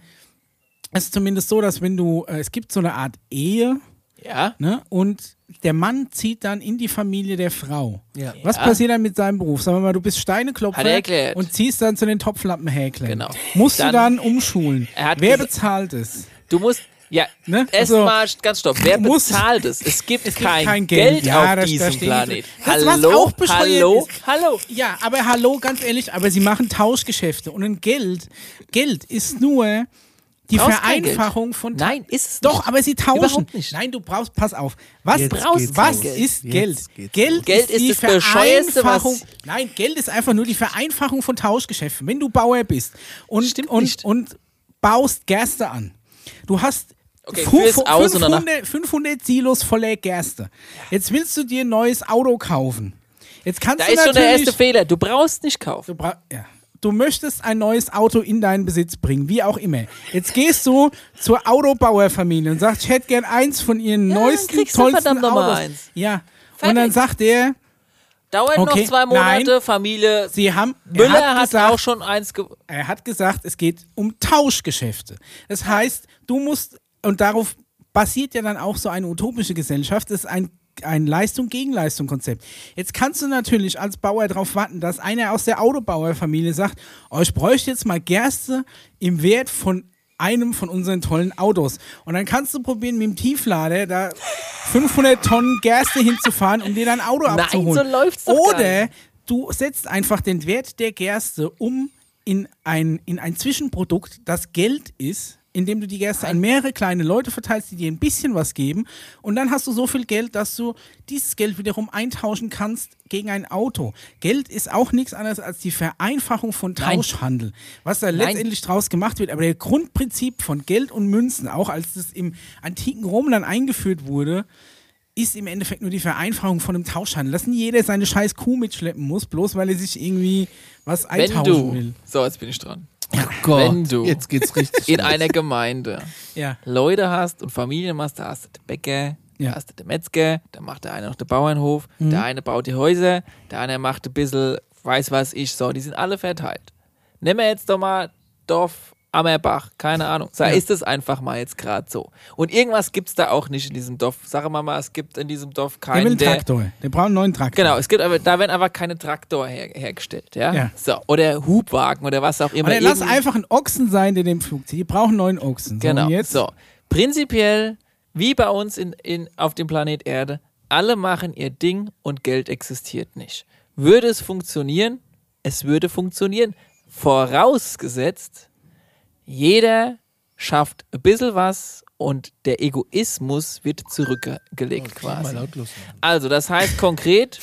es ist zumindest so, dass wenn du, äh, es gibt so eine Art Ehe, ja, ne, und der Mann zieht dann in die Familie der Frau. Ja. Was passiert dann mit seinem Beruf? Sagen wir mal, du bist Steineklopfer er und ziehst dann zu den Topflappenhäklern. Genau. Musst Dann- du dann umschulen. Er hat Wer bezahlt es? du musst, ja, Ne? Also, erstmal ganz stopp. Wer bezahlt es? Es gibt, Es gibt kein, kein Geld, Geld. Ja, auf diesem Planet. Das, hallo, hallo, ist. hallo. Ja, aber hallo, ganz ehrlich, aber sie machen Tauschgeschäfte und ein Geld, Geld ist nur die. Vereinfachung von Nein, ist es Doch, nicht. aber sie tauschen. Überhaupt nicht. Nein, du brauchst, pass auf. Was, Jetzt brauchst, was los. ist Geld? Geld. Geld ist die was- Vereinfachung. Nein, Geld ist einfach nur die Vereinfachung von Tauschgeschäften. Wenn du Bauer bist und, Stimmt und, nicht. und baust Gerste an, du hast Okay, fu- fürs fu- Aus und danach- 500, 500 Silos voller Gerste. Jetzt willst du dir ein neues Auto kaufen. Jetzt kannst Da du ist schon der erste Fehler. Du brauchst nicht kaufen. Du, bra ja. Du möchtest ein neues Auto in deinen Besitz bringen, wie auch immer. Jetzt gehst du zur Autobauerfamilie und sagst, ich hätte gern eins von ihren Ja, neuesten, tollsten Autos. eins. Ja. Fertig. Und dann sagt er, Dauert Okay, noch zwei Monate. nein. Familie sie haben, er Müller hat, hat, gesagt, auch schon eins. Er hat gesagt, es geht um Tauschgeschäfte. Das heißt, du musst, und darauf basiert ja dann auch so eine utopische Gesellschaft, das ist ein, ein Leistung-Gegen-Leistung-Konzept. Jetzt kannst du natürlich als Bauer darauf warten, dass einer aus der Autobauerfamilie sagt, oh, ich bräuchte jetzt mal Gerste im Wert von einem von unseren tollen Autos. Und dann kannst du probieren, mit dem Tieflader da 500 Tonnen Gerste hinzufahren, um dir dein Auto Nein, abzuholen. so läuft's doch Oder du setzt einfach den Wert der Gerste um in ein, in ein Zwischenprodukt, das Geld ist, indem du die Gerste an mehrere kleine Leute verteilst, die dir ein bisschen was geben. Und dann hast du so viel Geld, dass du dieses Geld wiederum eintauschen kannst gegen ein Auto. Geld ist auch nichts anderes als die Vereinfachung von Nein. Tauschhandel. Was da Nein. letztendlich draus gemacht wird. Aber der Grundprinzip von Geld und Münzen, auch als das im antiken Rom dann eingeführt wurde, ist im Endeffekt nur die Vereinfachung von einem Tauschhandel. Dass nie jeder seine scheiß Kuh mitschleppen muss, bloß weil er sich irgendwie was Wenn eintauschen du. will. So, jetzt bin ich dran. Gott, wenn du- jetzt geht's richtig. In einer Gemeinde Ja. Leute hast und Familien hast, da hast du den Bäcker, Ja. da hast du den Metzger, da macht der eine noch den Bauernhof, Mhm. der eine baut die Häuser, der eine macht ein bisschen, weiß was ich, so, die sind alle verteilt. Nehmen wir jetzt doch mal Dorf Ammerbach, keine Ahnung. Da Ja. ist es einfach mal jetzt gerade so. Und irgendwas gibt es da auch nicht in diesem Dorf. Sagen wir mal, es gibt in diesem Dorf Der will keinen, einen Traktor. Der braucht einen neuen Traktor. Genau, es gibt aber, da werden einfach keine Traktor her, hergestellt, ja? Ja. So, oder Hubwagen oder was auch immer. Aber lass einfach einen Ochsen sein, der den Flug zieht. Die brauchen einen neuen Ochsen. So, Genau. jetzt? So, prinzipiell, wie bei uns in, in, auf dem Planet Erde, alle machen ihr Ding und Geld existiert nicht. Würde es funktionieren? Es würde funktionieren. Vorausgesetzt, jeder schafft ein bisschen was und der Egoismus wird zurückgelegt Mal quasi. lautlos. Also, das heißt konkret,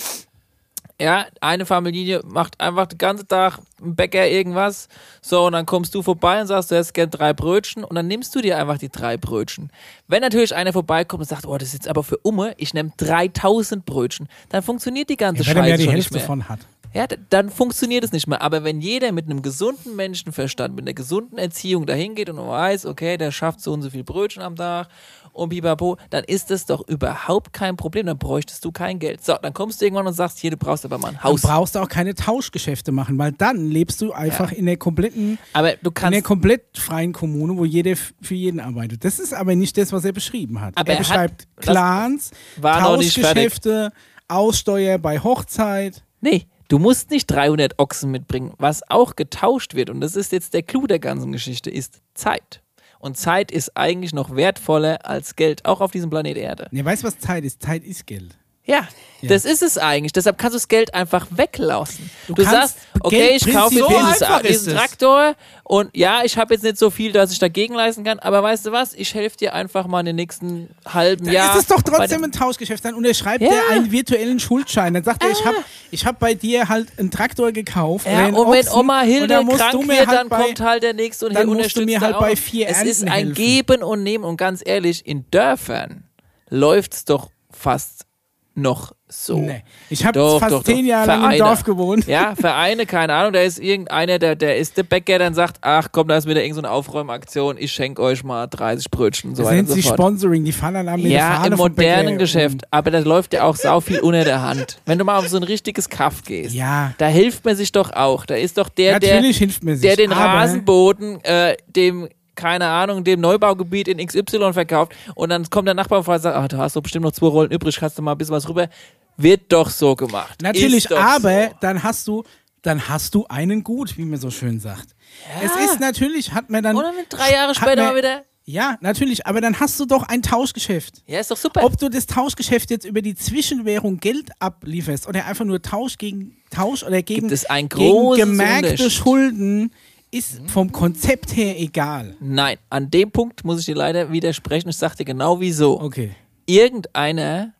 ja, eine Familie macht einfach den ganzen Tag einen Bäcker irgendwas. So, und dann kommst du vorbei und sagst, du hättest gern drei Brötchen und dann nimmst du dir einfach die drei Brötchen. Wenn natürlich einer vorbeikommt und sagt, oh, das ist jetzt aber für Umme, ich nehme 3000 Brötchen, dann funktioniert die ganze Ja, wenn er mehr Scheiße die schon nicht Hälfte mehr. von hat. Ja, dann funktioniert es nicht mehr. Aber wenn jeder mit einem gesunden Menschenverstand, mit einer gesunden Erziehung dahin geht und weiß, okay, der schafft so und so viel Brötchen am Tag und pipapo, dann ist das doch überhaupt kein Problem. Dann bräuchtest du kein Geld. So, dann kommst du irgendwann und sagst, hier, du brauchst aber mal ein Haus. brauchst du auch keine Tauschgeschäfte machen, weil dann lebst du einfach in der kompletten, Aber du in der kannst. komplett freien Kommune, wo jeder für jeden arbeitet. Das ist aber nicht das, was er beschrieben hat. Aber er er hat- beschreibt das Clans. Tauschgeschäfte, Aussteuer bei Hochzeit. Nee, du musst nicht 300 Ochsen mitbringen. Was auch getauscht wird, und das ist jetzt der Clou der ganzen Geschichte, ist Zeit. Und Zeit ist eigentlich noch wertvoller als Geld, auch auf diesem Planet Erde. Ne, weißt du, was Zeit ist? Zeit ist Geld. Ja, das ist es eigentlich. Deshalb kannst du das Geld einfach weglassen. Du, kannst sagst, okay, Geld ich kaufe so ist diesen es. Traktor und ja, ich habe jetzt nicht so viel, dass ich dagegen leisten kann, aber weißt du was? Ich helfe dir einfach mal in den nächsten halben Dann Jahr. ist es doch trotzdem dem- ein Tauschgeschäft. Dann unterschreibt Ja. er einen virtuellen Schuldschein. Dann sagt er, ich habe ich hab bei dir halt einen Traktor gekauft. Ja, und wenn Ochsen, Oma Hilde krank du mir wird, halt dann bei, kommt halt der Nächste und dann musst du mir halt bei vier Es ist ein helfen. Geben und Nehmen und ganz ehrlich, in Dörfern läuft's doch fast noch so. Nee. Ich habe Doch, fast doch, zehn doch. Jahre lang im Vereine. Dorf gewohnt. Ja, Vereine, keine Ahnung, da ist irgendeiner, der, der ist der Bäcker, dann sagt, ach komm, da ist wieder irgendeine so eine Aufräumaktion, ich schenke euch mal 30 Brötchen so Das nennt so sich. Sponsoring. Die fahren dann der Ja, Fahne im modernen Geschäft. Aber da läuft ja auch sau viel unter der Hand. Wenn du mal auf so ein richtiges Kaff gehst, Ja, da hilft man sich doch auch. Da ist doch der, der, natürlich hilft mir sich. der den Rasenboden äh, dem keine Ahnung, dem Neubaugebiet in XY verkauft und dann kommt der Nachbar und sagt, ach, du hast doch bestimmt noch zwei Rollen übrig, kannst du mal ein bisschen was rüber. Wird doch so gemacht. Natürlich, aber so. dann hast du, dann hast du einen gut, wie man so schön sagt. Es ist natürlich, hat man dann. Wird drei Jahre später man- wieder. Ja, natürlich, aber dann hast du doch ein Tauschgeschäft. Ja, ist doch super. Ob du das Tauschgeschäft jetzt über die Zwischenwährung Geld ablieferst oder einfach nur Tausch gegen Tausch oder gegen, Gibt es einen gegen gemerkte. Schulden, ist vom Konzept her egal. Nein, an dem Punkt muss ich dir leider widersprechen. Ich sag dir genau wieso. Okay. Irgendeiner,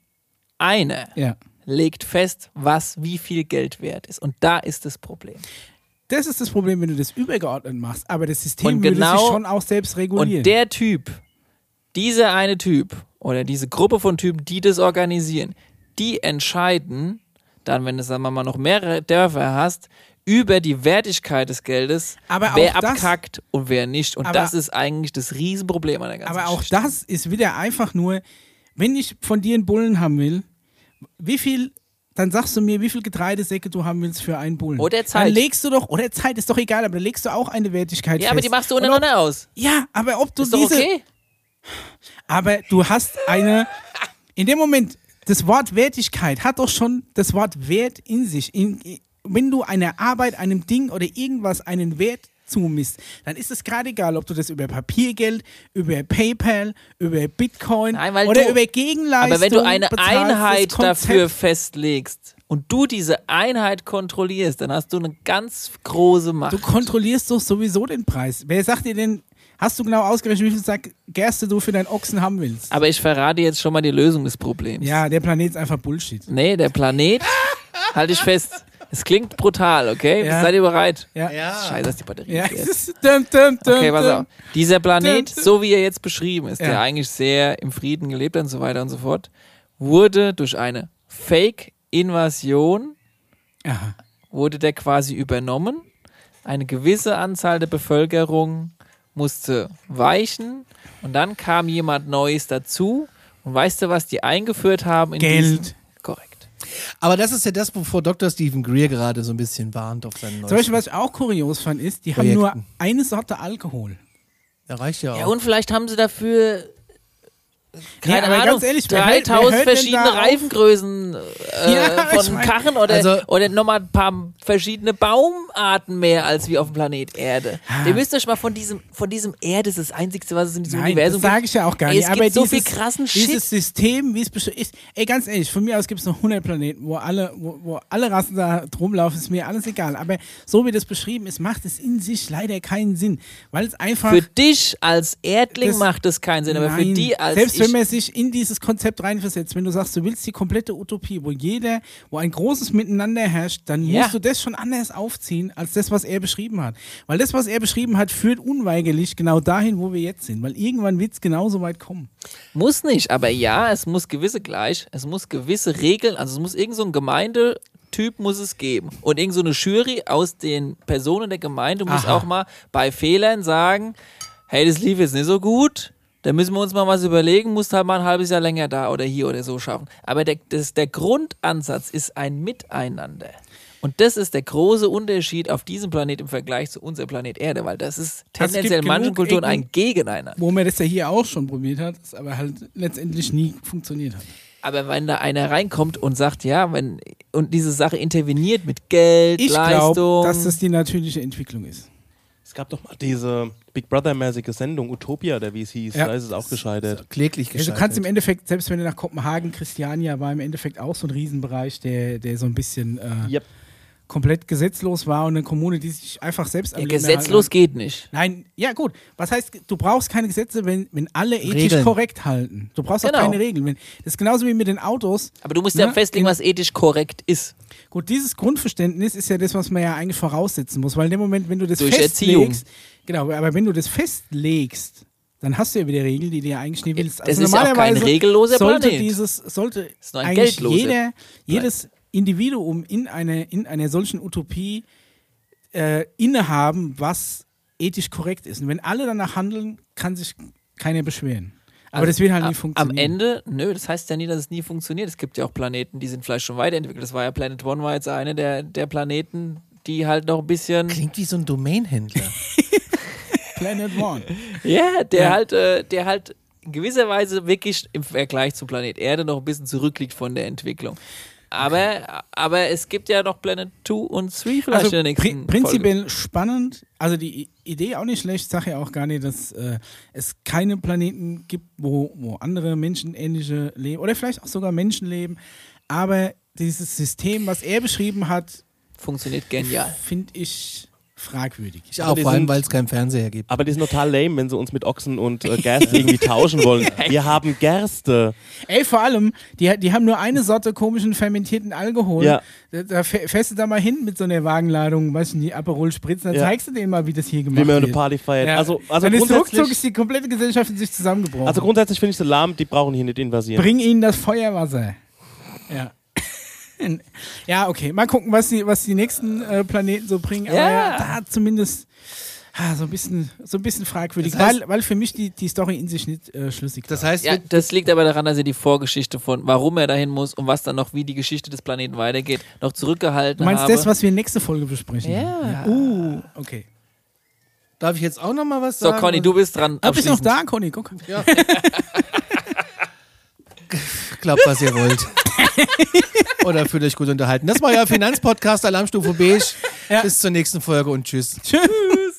einer, Ja. legt fest, was wie viel Geld wert ist. Und da ist das Problem. Das ist das Problem, wenn du das übergeordnet machst. Aber das System Und würde genau- sich schon auch selbst regulieren. Und der Typ, dieser eine Typ oder diese Gruppe von Typen, die das organisieren, die entscheiden dann, wenn du sagen wir mal noch mehrere Dörfer hast, über die Wertigkeit des Geldes, Aber wer das- abkackt und wer nicht. Und das ist eigentlich das Riesenproblem an der ganzen Aber auch Geschichte. das ist wieder einfach nur, wenn ich von dir einen Bullen haben will, wie viel, dann sagst du mir, wie viel Getreidesäcke du haben willst für einen Bullen. Oder Zeit. Dann legst du doch, oder Zeit ist doch egal, aber dann legst du auch eine Wertigkeit Ja, fest. aber die machst du untereinander aus. Ja, aber ob du Ist doch diese, okay. aber du hast eine, in dem Moment, das Wort Wertigkeit hat doch schon das Wort Wert in sich. In, wenn du einer Arbeit, einem Ding oder irgendwas einen Wert zumisst, dann ist es gerade egal, ob du das über Papiergeld, über PayPal, über Bitcoin Nein, oder du- über Gegenleistung Aber wenn du eine Einheit dafür festlegst und du diese Einheit kontrollierst, dann hast du eine ganz große Macht. Du kontrollierst doch sowieso den Preis. Wer sagt dir denn, hast du genau ausgerechnet, wie viel Sack Gerste du für deinen Ochsen haben willst? Aber ich verrate jetzt schon mal die Lösung des Problems. Ja, der Planet ist einfach Bullshit. Nee, der Planet, halte ich fest. Es klingt brutal, okay? Ja. Seid ihr bereit? Ja. Ja. Scheiße, dass die Batterie Ja, ist. dum, dum, dum, Okay, pass auf. Dieser Planet, Dum, dum. so wie er jetzt beschrieben ist, Ja. der eigentlich sehr im Frieden gelebt hat und so weiter und so fort, wurde durch eine Fake-Invasion, wurde der quasi übernommen. Eine gewisse Anzahl der Bevölkerung musste weichen und dann kam jemand Neues dazu. Und weißt du, was die eingeführt haben? In Geld. Aber das ist ja das, wovor Dr. Stephen Greer gerade so ein bisschen warnt auf seinen Zum Beispiel, was ich auch kurios fand, ist, die haben nur Projekten. eine Sorte Alkohol. Ja, reicht ja auch. Ja, und vielleicht haben sie dafür. Keine Nee, Ahnung, ehrlich, wer hört- wer 3000 hört denn verschiedene? Reifengrößen äh, Ja, von mein, Karren oder, also- oder nochmal ein paar verschiedene Baumarten mehr als wie auf dem Planet Erde. Ihr müsst euch mal von diesem, von diesem Erde, das ist das Einzige, was es in diesem Nein, Universum das sage ich ja auch gar Ey, nicht. es aber gibt so dieses, viel krassen dieses Shit. System, wie es besch- ist, ey, ganz ehrlich, von mir aus gibt es noch 100 Planeten, wo alle, wo, wo alle Rassen da rumlaufen, ist mir alles egal. Aber so wie das beschrieben ist, macht es in sich leider keinen Sinn, weil es einfach Für dich als Erdling Das- macht das keinen Sinn, aber für Nein. die als Selbst wenn man sich in dieses Konzept reinversetzt, wenn du sagst, du willst die komplette Utopie, wo jeder, wo ein großes Miteinander herrscht, dann Ja. musst du das schon anders aufziehen, als das, was er beschrieben hat. Weil das, was er beschrieben hat, führt unweigerlich genau dahin, wo wir jetzt sind. Weil irgendwann wird es genauso weit kommen. Muss nicht, aber ja, es muss gewisse gleich, es muss gewisse Regeln, also es muss irgend so ein Gemeindetyp muss es geben. Und irgend so eine Jury aus den Personen der Gemeinde muss Aha. auch mal bei Fehlern sagen, hey, das lief jetzt nicht so gut, da müssen wir uns mal was überlegen, musst halt mal ein halbes Jahr länger da oder hier oder so schaffen. Aber der, das, der Grundansatz ist ein Miteinander. Und das ist der große Unterschied auf diesem Planet im Vergleich zu unserem Planet Erde, weil das ist Also tendenziell in manchen Kulturen ein Gegeneinander. Wo man das ja hier auch schon probiert hat, es aber halt letztendlich nie funktioniert hat. Aber wenn da einer reinkommt und sagt, ja, wenn und diese Sache interveniert mit Geld, Ich Leistung, glaube, dass das die natürliche Entwicklung ist. Es gab doch mal diese Big Brother-mäßige Sendung, Utopia, oder wie es hieß. Ja. Da ist es auch gescheitert. Kläglich Also gescheitert. du kannst im Endeffekt, selbst wenn du nach Kopenhagen, Christiania war im Endeffekt auch so ein Riesenbereich, der, der so ein bisschen äh, Yep. Komplett gesetzlos war und eine Kommune, die sich einfach selbst am Ja, Leben gesetzlos geht nicht. Nein, ja gut. Was heißt, du brauchst keine Gesetze, wenn, wenn alle ethisch Regeln. korrekt halten. Du brauchst auch Genau. keine Regeln. Wenn, das ist genauso wie mit den Autos. Aber du musst ja, Ja, festlegen, was ethisch korrekt ist. Gut, dieses Grundverständnis ist ja das, was man ja eigentlich voraussetzen muss, weil in dem Moment, wenn du das Durch festlegst, genau, aber wenn du das festlegst, dann hast du ja wieder Regeln, die ja eigentlich nie willst. Also Das ist ja auch kein regelloser sollte Planet. dieses, sollte ist nur ein eigentlich geldloser jeder, jedes Individuum in, eine, in einer solchen Utopie äh, innehaben, was ethisch korrekt ist. Und wenn alle danach handeln, kann sich keiner beschweren. Aber Also das wird halt am- nie funktionieren. Am Ende, nö, das heißt ja nie, dass es nie funktioniert. Es gibt ja auch Planeten, die sind vielleicht schon weiterentwickelt. Das war ja Planet One, war jetzt einer der, der Planeten, die halt noch ein bisschen. Klingt wie so ein Domainhändler. Planet One. Ja, der Ja. halt, äh, der halt in gewisser Weise wirklich im Vergleich zu Planet Erde noch ein bisschen zurückliegt von der Entwicklung. Aber, aber es gibt ja noch Planet 2 und 3 vielleicht Also in der nächsten pri prinzipiell spannend. Also die Idee auch nicht schlecht. Sage ja auch gar nicht, dass äh, es keine Planeten gibt, wo, wo andere menschenähnliche leben oder vielleicht auch sogar Menschen leben. Aber dieses System, was er beschrieben hat, Folge. Funktioniert genial. finde ich fragwürdig. Ich auch, vor allem, weil es keinen Fernseher gibt. Aber die sind total lame, wenn sie uns mit Ochsen und äh, Gerste irgendwie tauschen wollen. Wir haben Gerste. Ey, vor allem, die, die haben nur eine Sorte komischen fermentierten Alkohol. Ja. Da, da fäh- fährst du da mal hin mit so einer Wagenladung, weißt du, die Aperol spritzen, dann Ja. zeigst du denen mal, wie das hier Wie gemacht man eine wird. Party feiert. Ja. Also, also, dann ist ruckzuck ist die komplette Gesellschaft in sich zusammengebrochen. also grundsätzlich finde ich sie lahm, die brauchen hier nicht invasieren. Bring ihnen das Feuerwasser. Ja. Ja, okay. Mal gucken, was die, was die nächsten äh, Planeten so bringen. Aber Ja. ja, da zumindest ah, so, ein bisschen, so ein bisschen fragwürdig, Das heißt- weil, weil für mich die, die Story in sich nicht äh, schlüssig Das war. heißt, Ja, das liegt aber daran, dass er die Vorgeschichte von, warum er dahin muss und was dann noch, wie die Geschichte des Planeten weitergeht, noch zurückgehalten Du meinst habe. das, was wir nächste Folge besprechen? Ja. Uh, okay. darf ich jetzt auch noch mal was so, sagen? Conny, du bist dran. Ah, bist du noch da, Conny? Guck. Glaubt, was ihr wollt. Oder fühlt euch gut unterhalten. Das war euer Finanzpodcast Alarmstufe Beige. Bis zur nächsten Folge und tschüss. Tschüss.